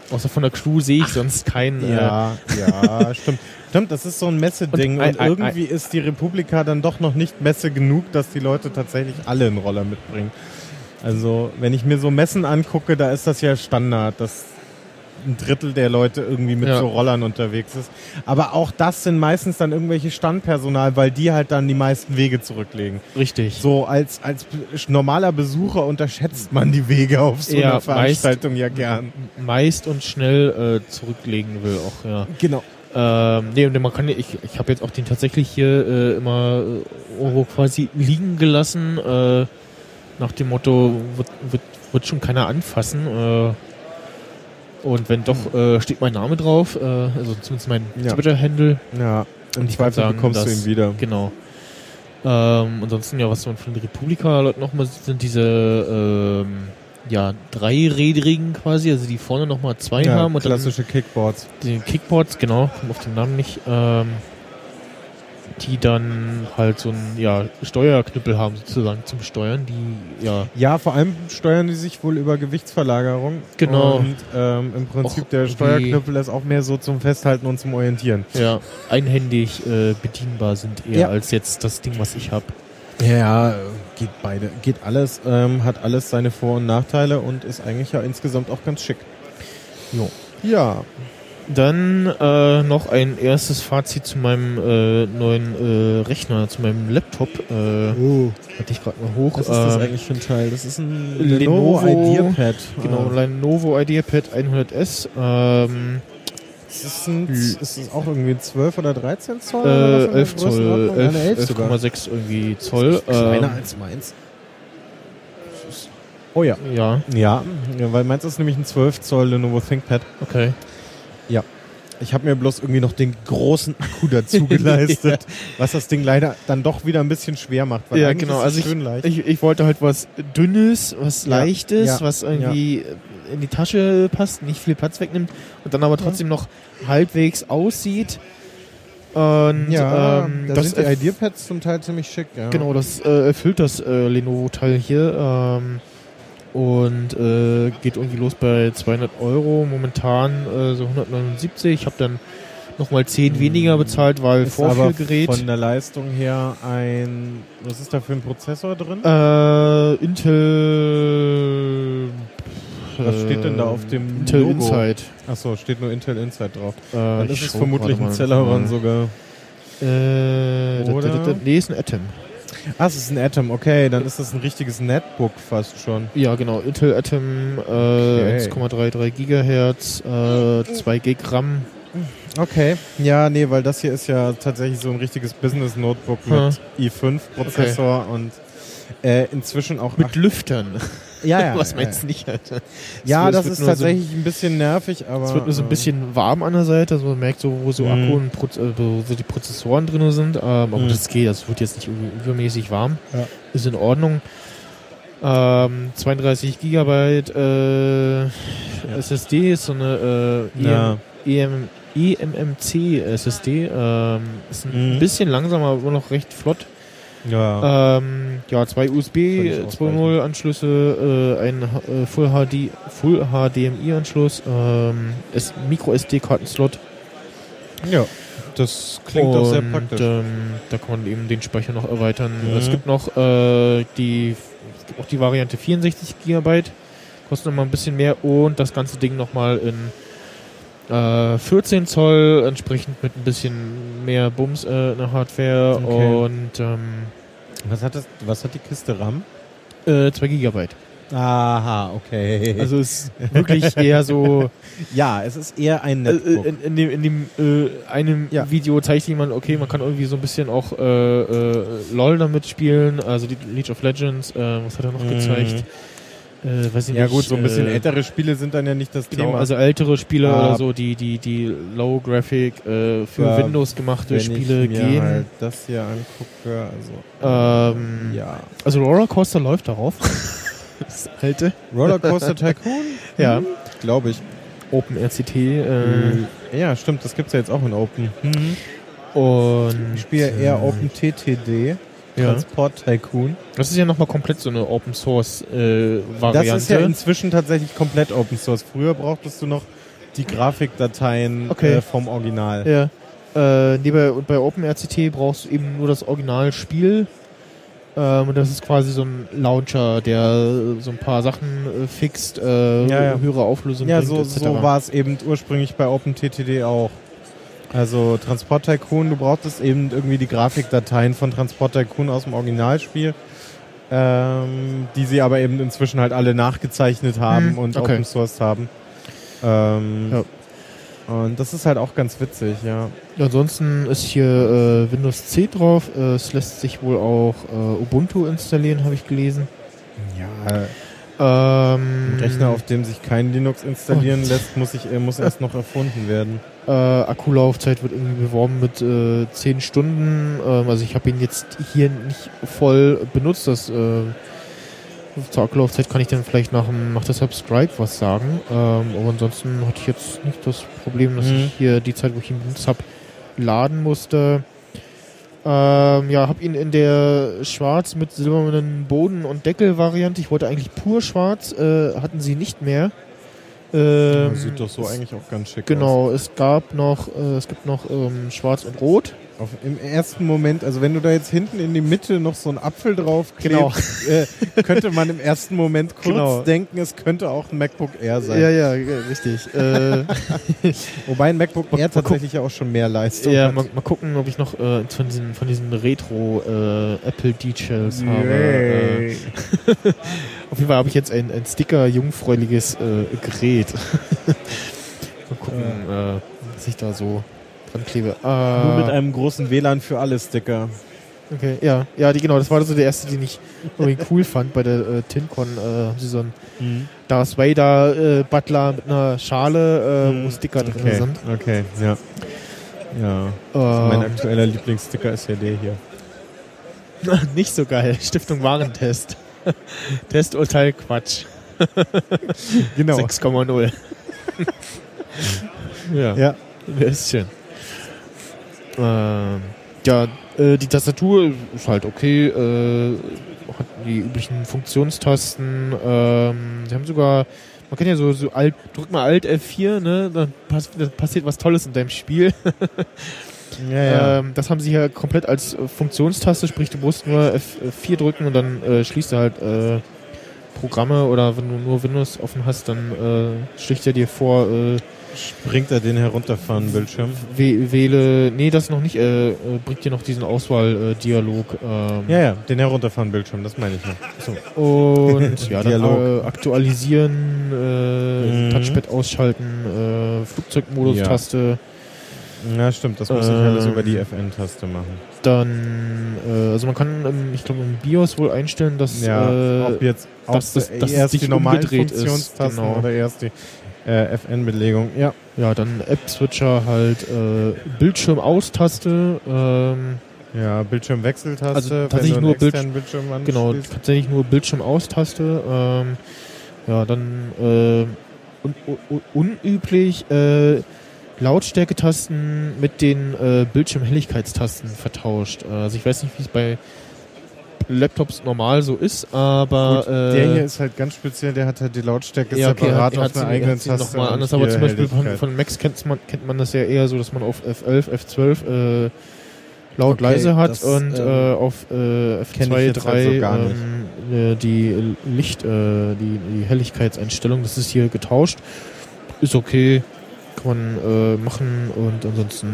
B: Außer von der Crew sehe ich sonst keinen.
C: Äh, ja, äh ja, stimmt. Stimmt, das ist so ein Messeding. Und, und irgendwie ist die Republika dann doch noch nicht Messe genug, dass die Leute tatsächlich alle einen Roller mitbringen. Also, wenn ich mir so Messen angucke, da ist das ja Standard, dass ein Drittel der Leute irgendwie mit
B: Ja.
C: so Rollern unterwegs ist. Aber auch das sind meistens dann irgendwelche Standpersonal, weil die halt dann die meisten Wege zurücklegen.
B: Richtig.
C: So als, als normaler Besucher unterschätzt man die Wege auf so
B: Ja,
C: einer
B: meist-
C: Veranstaltung ja gern.
B: Meist und schnell äh, zurücklegen will auch, ja.
C: Genau.
B: Ähm, nee, man kann, ich, ich habe jetzt auch den tatsächlich hier äh, immer äh, irgendwo quasi liegen gelassen, äh, nach dem Motto, wird, wird, wird schon keiner anfassen. Äh, und wenn doch, äh, steht mein Name drauf, äh, also zumindest mein
C: Ja.
B: Twitter-Handle.
C: Ja, im
B: Und ich
C: Zweifel
B: sagen,
C: bekommst du
B: dass-
C: ihn wieder.
B: Genau. Ähm, ansonsten, ja, was man von der Republika nochmal sieht, sind diese ähm, ja, dreirädrigen quasi, also die vorne nochmal zwei
C: Ja,
B: haben und
C: klassische Kickboards.
B: die Kickboards, genau, komm auf den Namen nicht, ähm, die dann halt so einen ja, Steuerknüppel haben sozusagen zum Steuern, die ja
C: Ja, vor allem steuern die sich wohl über Gewichtsverlagerung.
B: Genau.
C: Und ähm, im Prinzip
B: Auch
C: der Steuerknüppel ist auch mehr so zum Festhalten und zum Orientieren.
B: ja, einhändig äh, bedienbar sind eher
C: Ja.
B: als jetzt das Ding, was ich habe.
C: Ja, geht beide. Geht alles, ähm, hat alles seine Vor- und Nachteile und ist eigentlich ja insgesamt auch ganz schick.
B: Jo.
C: Ja.
B: Dann äh, noch ein erstes Fazit zu meinem äh, neuen äh, Rechner, zu meinem Laptop. Äh,
C: Oh,
B: hatte ich gerade mal hoch.
C: was ist das
B: Ähm,
C: eigentlich für ein Teil? Das ist ein
B: Lenovo
C: IdeaPad.
B: Genau,
C: Ah.
B: Lenovo IdeaPad 100S. Ähm,
C: Das ist, ein, ist das auch irgendwie 12 oder 13 Zoll?
B: äh,
C: oder was in der
B: 11 Zoll,
C: Größenordnung?
B: 11,
C: Eine 11 sogar.
B: 11,6 irgendwie Zoll.
C: Kleiner
B: Ähm,
C: als meins. Oh ja.
B: ja,
C: Ja, ja, weil meins ist nämlich ein 12 Zoll Lenovo ThinkPad.
B: okay.
C: Ich habe mir bloß irgendwie noch den großen Akku dazu geleistet, was das Ding leider dann doch wieder ein bisschen schwer macht. Weil
B: Ja, genau. Also ich, ich, ich wollte halt was Dünnes, was
C: Ja,
B: Leichtes,
C: ja,
B: was irgendwie in die Tasche passt, nicht viel Platz wegnimmt und dann aber trotzdem noch halbwegs aussieht. Und
C: ja,
B: ähm,
C: da
B: das
C: sind die IdeaPads zum Teil ziemlich schick. Ja.
B: Genau, das äh, erfüllt das äh, Lenovo-Teil hier. Ähm, und äh, geht irgendwie los bei 200 Euro. Momentan äh, so 179. Ich habe dann nochmal 10 weniger bezahlt, weil
C: Ist
B: Vorführgerät.
C: von der Leistung her ein. Was ist da für ein Prozessor drin?
B: Äh, Intel.
C: Was steht denn da
B: äh,
C: auf dem
B: Intel
C: Logo?
B: Insight.
C: Achso, steht nur Intel Inside drauf.
B: Äh,
C: Dann ist es vermutlich ein. Celeron sogar.
B: Äh,
C: Oder?
B: nee, ist ein Atom.
C: Ah, es ist ein Atom, okay, dann ist das ein richtiges Netbook fast schon.
B: Ja, genau. Intel Atom, äh, 1,33 Gigahertz, äh, 2 Gig RAM.
C: Okay. Ja, nee, weil das hier ist ja tatsächlich so ein richtiges Business-Notebook mit i5-Prozessor und äh, inzwischen auch
B: Mit Lüftern.
C: Ja, ja.
B: Was
C: ja,
B: meinst du nicht, Alter?
C: Ja,
B: Es
C: das
B: wird
C: ist tatsächlich ein bisschen nervig, aber.
B: So, es wird nur so ein
C: ähm,
B: bisschen warm an der Seite, also man merkt so, wo so
C: Mhm.
B: Akku und Proz äh, wo so die Prozessoren drin sind. Ähm, aber
C: Mhm.
B: das geht, das wird jetzt nicht übermäßig warm.
C: Ja.
B: Ist in Ordnung. Ähm, 32 Gigabyte äh, SSD ist so eine äh,
C: Ja.
B: EM, eMMC SSD. Ähm, ist ein
C: Mhm.
B: bisschen langsamer, aber immer noch recht flott.
C: Ja.
B: Ähm, ja, zwei USB
C: Völlig
B: 2.0 Anschlüsse, äh, ein äh, Full HD, Full HDMI Anschluss, ähm, ist Micro SD Kartenslot.
C: ja. Das klingt doch sehr
B: und,
C: praktisch.
B: Ähm, da kann man eben den Speicher noch erweitern.
C: Mhm.
B: Es gibt noch äh, die, es gibt auch die Variante 64 GB, kostet nochmal ein bisschen mehr und das ganze Ding nochmal in äh, 14 Zoll, entsprechend mit ein bisschen mehr Bums äh, in der Hardware
C: Okay.
B: und ähm,
C: was, hat das, was hat die Kiste RAM?
B: äh, 2 Gigabyte.
C: Aha, okay.
B: Also es ist wirklich eher so,
C: ja, es ist eher ein
B: äh,
C: Netbook.
B: in, in dem, in dem äh, einem
C: Ja.
B: Video zeigt jemand, okay, man kann irgendwie so ein bisschen auch äh, äh, LOL damit spielen, also die League of Legends, äh, was hat er noch
C: Mhm.
B: gezeigt? Äh, weiß ich
C: ja
B: nicht,
C: gut, so ein bisschen
B: äh,
C: ältere Spiele sind dann ja nicht das
B: Genau,
C: Thema.
B: also ältere Spiele
C: Ah.
B: oder so, die, die, die Low Graphic äh, für
C: Ja,
B: Windows gemachte
C: Wenn
B: Spiele
C: ich mir
B: gehen.
C: halt das hier angucke, also
B: Ähm,
C: ja.
B: Also Rollercoaster läuft darauf. das alte.
C: Rollercoaster Tycoon?
B: Ja.
C: Glaube ich.
B: OpenRCT. Äh,
C: Ja, stimmt, das gibt's ja jetzt auch in Open.
B: Und
C: Ich spiele eher
B: äh,
C: OpenTTD,
B: Ja.
C: Transport Tycoon.
B: Das ist ja nochmal komplett so eine Open Source äh, Variante.
C: Das ist ja inzwischen tatsächlich komplett Open Source. Früher brauchtest du noch die Grafikdateien
B: Okay.
C: äh, vom Original.
B: ja. Äh, nee, bei, und bei OpenRCT brauchst du eben nur das Originalspiel. Ähm, und das ist quasi so ein Launcher, der so ein paar Sachen äh, fixt, äh, ja, ja. höhere Auflösung
C: Ja, bringt, so, so war es eben ursprünglich bei OpenTTD auch. Also Transport Tycoon, du brauchtest eben irgendwie die Grafikdateien von Transport Tycoon aus dem Originalspiel, ähm, die sie aber eben inzwischen halt alle nachgezeichnet haben hm, und okay. Open Source haben. Ähm, ja. Und das ist halt auch ganz witzig, ja.
B: Ansonsten ist hier äh, Windows 10 drauf. Äh, es lässt sich wohl auch äh, Ubuntu installieren, habe ich gelesen.
C: Ja. Ähm, Ein Rechner, auf dem sich kein Linux installieren lässt, muss, ich, muss erst noch erfunden werden.
B: Äh, Akkulaufzeit wird irgendwie beworben mit äh, 10 Stunden. Ähm, also ich habe ihn jetzt hier nicht voll benutzt. Das äh, zur Akkulaufzeit kann ich dann vielleicht nach, nach der Subscribe was sagen. Ähm, aber ansonsten hatte ich jetzt nicht das Problem, dass mhm. ich hier die Zeit, wo ich ihn benutzt habe, laden musste. Ähm, ja, habe ihn in der schwarz mit silbernen Boden- und Deckel-Variante. Ich wollte eigentlich pur schwarz, äh, hatten sie nicht mehr.
C: Ähm, sieht doch so eigentlich auch ganz schick
B: genau, aus. Genau, es gab noch, äh, es gibt noch ähm, schwarz und rot.
C: Auf, Im ersten Moment, also wenn du da jetzt hinten in die Mitte noch so einen Apfel drauf klebst, genau. äh, könnte man im ersten Moment kurz genau. denken, es könnte auch ein MacBook Air sein.
B: Ja, ja, richtig. äh,
C: Wobei ein MacBook Air tatsächlich ja auch schon mehr Leistung
B: ja,
C: hat.
B: Mal, mal gucken, ob ich noch äh, von diesen, von diesen Retro äh, Apple Details yeah. habe. Äh. Auf jeden Fall habe ich jetzt ein, ein Sticker-jungfräuliches äh, Gerät. mal gucken, was ich da so dran klebe.
C: Äh, Nur mit einem großen WLAN für alle Sticker.
B: Okay, ja, ja, die genau, das war so der erste, den ich irgendwie cool fand bei der äh, TinCon. Äh, mhm. Darth Vader äh, Butler mit einer Schale, äh, mhm. wo Sticker drin
C: okay.
B: sind.
C: Okay, ja. Ja. Also mein aktueller Lieblingssticker ist ja der hier.
B: Nicht so geil. Stiftung Warentest. Testurteil Quatsch.
C: genau.
B: 6,0. ja. Ja. Das ist schön. Ähm, ja, äh, die Tastatur ist halt okay, äh, hat die üblichen Funktionstasten. Ähm, sie haben sogar, man kann ja so, so alt, drück mal Alt F4, ne, dann, pass, dann passiert was Tolles in deinem Spiel. ja, ja. Ähm, das haben sie hier komplett als Funktionstaste, sprich du musst nur F4 drücken und dann äh, schließt er halt äh, Programme oder wenn du nur Windows offen hast, dann äh, schlicht er dir vor, äh,
C: Springt er den herunterfahren Bildschirm?
B: wähle, nee, das noch nicht, äh, bringt dir noch diesen Auswahldialog.
C: Ähm. Ja, ja, den herunterfahren Bildschirm, das meine ich noch.
B: So. Und ja, dann äh, aktualisieren, äh, mhm. Touchpad ausschalten, äh, Flugzeugmodus-Taste.
C: Ja. ja. stimmt, das muss ich alles über die ähm, FN-Taste machen.
B: Dann, äh, also man kann, ähm, ich glaube, im BIOS wohl einstellen, dass,
C: ja, ob jetzt dass, dass, dass erst die normalen Funktionstasten genau. oder erst die äh, FN-Belegung, ja.
B: Ja, dann App-Switcher halt äh, Bildschirm-Aus-Taste. Ähm,
C: ja, Bildschirmwechseltaste.
B: Also tatsächlich nur Bildschirm, Bildschirm Genau, tatsächlich nur Bildschirm-Aus-Taste. Ähm, ja, dann äh, un, un, unüblich äh, Lautstärketasten mit den äh, Bildschirmhelligkeitstasten vertauscht. Also ich weiß nicht, wie es bei Laptops normal so ist, aber Gut,
C: äh, der hier ist halt ganz speziell, der hat halt die Lautstärke ja, okay, separat hat, auf einer eigenen Taste.
B: Nochmal anders, aber zum Beispiel von, von, Macs kennt man, kennt man das ja eher so, dass man auf F11, F12 äh, laut okay, leise hat das, und ähm, äh, auf äh, F2, 3 halt so ähm, äh, die Licht, äh, die, die Helligkeitseinstellung, das ist hier getauscht. Ist okay, kann man äh, machen und ansonsten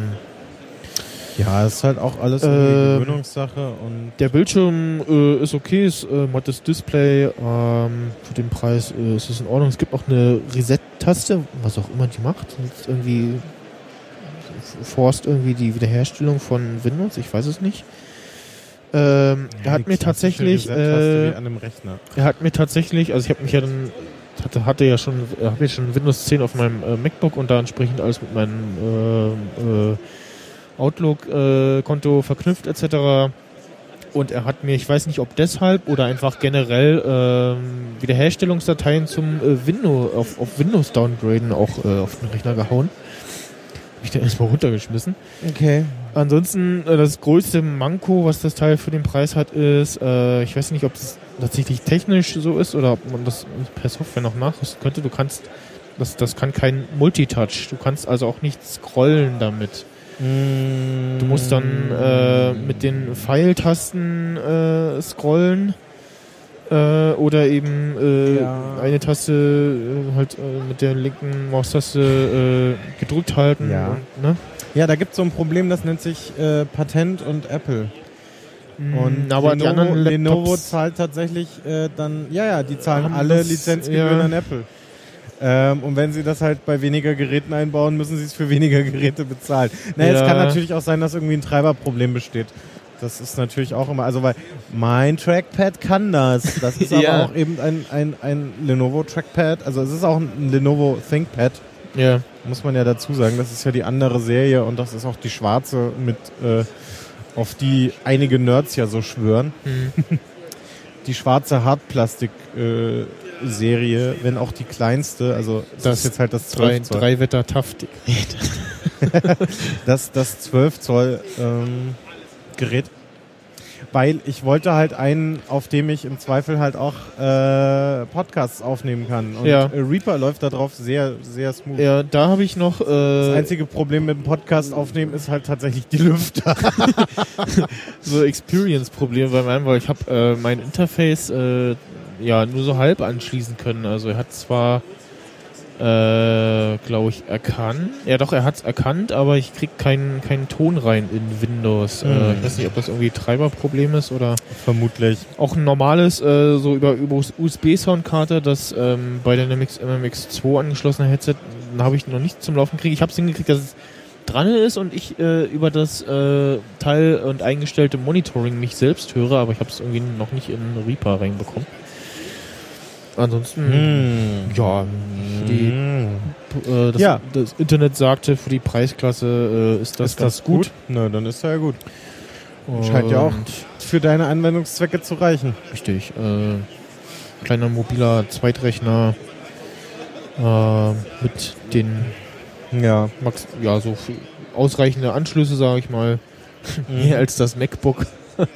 C: ja, ist halt auch alles eine äh, Gewöhnungssache. Und
B: der Bildschirm äh, ist okay, ist äh, mattes Display. Ähm, für den Preis äh, ist es in Ordnung. Es gibt auch eine Reset-Taste, was auch immer die macht. Jetzt irgendwie forst irgendwie die Wiederherstellung von Windows, ich weiß es nicht. Ähm, ja, er hat mir tatsächlich, äh, er hat mir tatsächlich, also ich habe mich ja dann hatte, hatte ja schon, habe ja schon Windows 10 auf meinem äh, MacBook und da entsprechend alles mit meinen äh, äh, Outlook-Konto verknüpft etc. Und er hat mir, ich weiß nicht, ob deshalb oder einfach generell äh, Wiederherstellungsdateien zum äh, Windows, auf, auf Windows downgraden auch äh, auf den Rechner gehauen. Hab ich dann erstmal runtergeschmissen.
C: Okay.
B: Ansonsten, äh, das größte Manko, was das Teil für den Preis hat, ist, äh, ich weiß nicht, ob es tatsächlich technisch so ist oder ob man das per Software noch nachrüsten könnte. Du kannst, das, das kann kein Multitouch. Du kannst also auch nicht scrollen damit. Du musst dann äh, mit den Pfeiltasten äh, scrollen äh, oder eben äh, ja. eine Taste äh, halt äh, mit der linken Maustaste gedrückt halten.
C: Ja,
B: und, ne?
C: ja da gibt es so ein Problem, das nennt sich Patent und Apple.
B: Mm, und aber
C: Lenovo,
B: die anderen
C: Lenovo zahlt tatsächlich dann, ja, ja, die zahlen alle Lizenzgebühren ja. an Apple. Ähm, und wenn sie das halt bei weniger Geräten einbauen, müssen sie es für weniger Geräte bezahlen. Naja, ja. es kann natürlich auch sein, dass irgendwie ein Treiberproblem besteht. Das ist natürlich auch immer, also weil mein Trackpad kann das. Das ist aber ja. auch eben ein, ein, ein Lenovo Trackpad. Also es ist auch ein Lenovo ThinkPad.
B: Ja.
C: Muss man ja dazu sagen. Das ist ja die andere Serie und das ist auch die schwarze mit, äh, auf die einige Nerds ja so schwören. Mhm. die schwarze Hartplastik äh, Serie, wenn auch die kleinste, also
B: das, das ist jetzt halt das 12 Zoll. Drei Wetter Taft
C: das, das 12 Zoll ähm, Gerät. Weil ich wollte halt einen, auf dem ich im Zweifel halt auch äh, Podcasts aufnehmen kann. Und
B: ja.
C: Reaper läuft da drauf sehr, sehr smooth.
B: Ja, da habe ich noch. Äh das
C: einzige Problem mit dem Podcast aufnehmen ist halt tatsächlich die Lüfter.
B: so Experience-Problem bei meinem, weil ich habe äh, mein Interface äh, ja nur so halb anschließen können. Also er hat zwar, äh, glaube ich, erkannt. Ja, doch, er hat es erkannt, aber ich krieg keinen keinen Ton rein in Windows. Mhm. Äh, ich weiß nicht, ob das irgendwie Treiberproblem ist oder.
C: Vermutlich.
B: Auch ein normales, äh, so über, über USB-Soundkarte, das ähm, bei der Dynamics MMX2 angeschlossene Headset, habe ich noch nicht zum Laufen gekriegt. Ich habe es hingekriegt, dass es dran ist und ich äh, über das äh, Teil und eingestellte Monitoring mich selbst höre, aber ich habe es irgendwie noch nicht in Reaper reinbekommen. Ansonsten,
C: hm.
B: ja, die, äh, das,
C: ja.
B: das, Internet sagte, für die Preisklasse äh, ist das
C: ist
B: ganz
C: das gut. gut. Na, dann ist ja gut. Und Scheint ja auch für deine Anwendungszwecke zu reichen.
B: Richtig. Äh, kleiner mobiler Zweitrechner äh, mit den
C: ja,
B: Max, ja so ausreichende Anschlüsse, sage ich mal. Mhm. Mehr als das MacBook.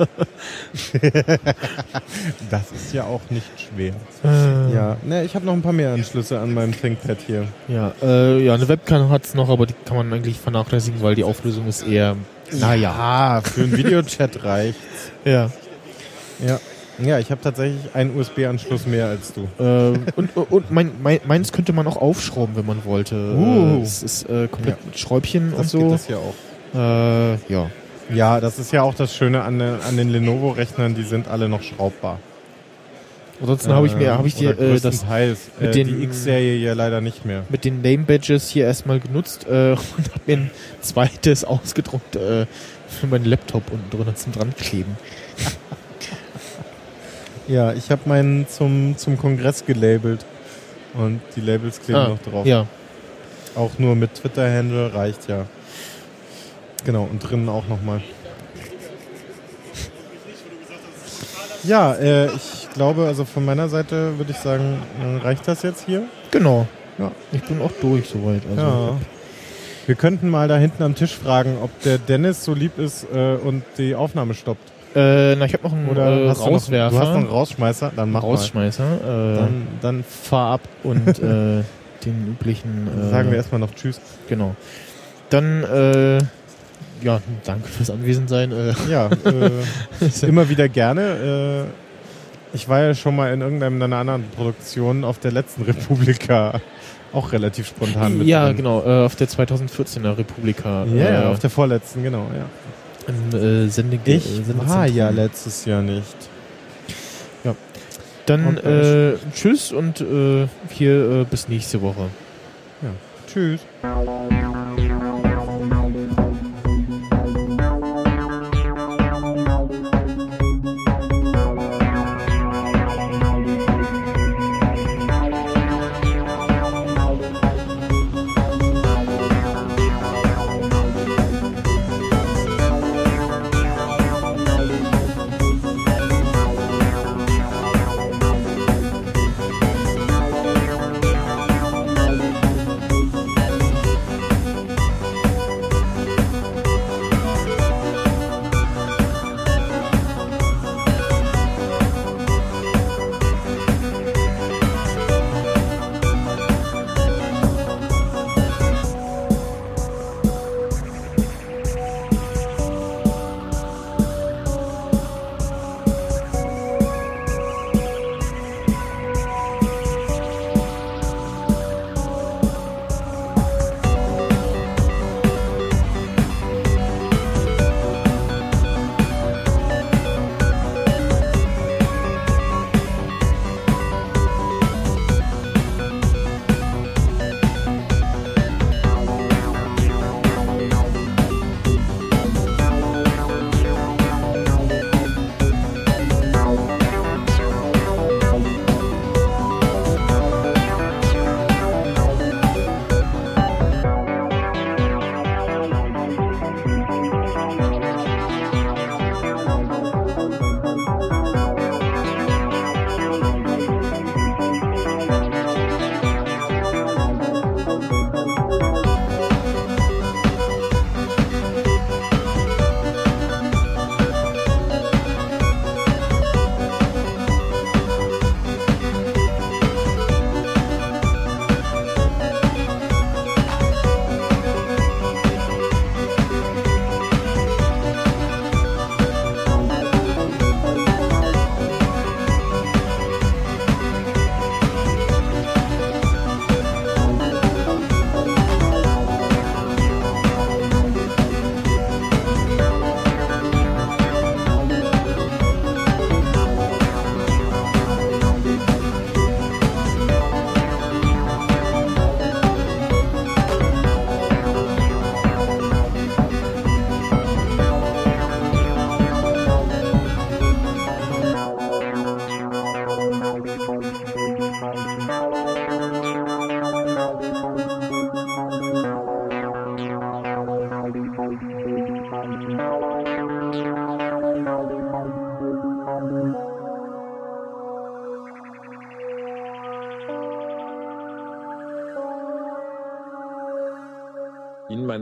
C: das ist ja auch nicht schwer.
B: Äh.
C: Ja, ne, ich habe noch ein paar mehr Anschlüsse an meinem ThinkPad hier.
B: Ja, äh, ja eine Webcam hat es noch, aber die kann man eigentlich vernachlässigen, weil die Auflösung ist eher.
C: Naja, für einen Videochat reicht.
B: Ja.
C: Ja. Ja, ich habe tatsächlich einen USB-Anschluss mehr als du.
B: Äh, und und mein, mein, meins könnte man auch aufschrauben, wenn man wollte.
C: Uh.
B: es ist äh, komplett ja. mit Schräubchen
C: das
B: und so.
C: Geht das ja auch.
B: Äh, ja.
C: Ja, das ist ja auch das Schöne an, den, an den Lenovo-Rechnern, die sind alle noch schraubbar.
B: Ansonsten habe ich mir, habe ich dir äh, das
C: mit äh, den, die X-Serie ja leider nicht mehr.
B: Mit den Name Badges hier erstmal genutzt äh, und habe mir ein zweites ausgedruckt äh, für meinen Laptop unten drunter zum dran kleben.
C: ja, ich habe meinen zum zum Kongress gelabelt und die Labels kleben ah, noch drauf.
B: Ja.
C: Auch nur mit Twitter-Handle reicht ja. Genau, und drinnen auch nochmal. Ja, äh, ich glaube, also von meiner Seite würde ich sagen, reicht das jetzt hier?
B: Genau. Ja, ich bin auch durch soweit. Also
C: ja. Wir könnten mal da hinten am Tisch fragen, ob der Dennis so lieb ist äh, und die Aufnahme stoppt.
B: Äh, na, ich habe noch einen
C: Oder
B: äh,
C: hast
B: Rauswerfer.
C: Du, noch, du hast noch einen Rausschmeißer, dann mach
B: Rausschmeißer.
C: Mal. Äh, dann, dann fahr ab.
B: Und äh, den üblichen...
C: Äh, sagen wir erstmal noch Tschüss.
B: Genau. Dann äh, ja, danke fürs Anwesensein. Äh.
C: Ja, äh, immer wieder gerne. Äh, ich war ja schon mal in irgendeiner anderen Produktion auf der letzten Republika. Auch relativ spontan
B: mit. Ja, drin. genau, äh, auf der 2014er Republika.
C: Ja, ja, auf der vorletzten, genau, ja.
B: Im äh, Sende
C: Ich war ja letztes Jahr nicht.
B: Ja. Dann äh, tschüss und äh, hier äh, bis nächste Woche.
C: Ja. Tschüss.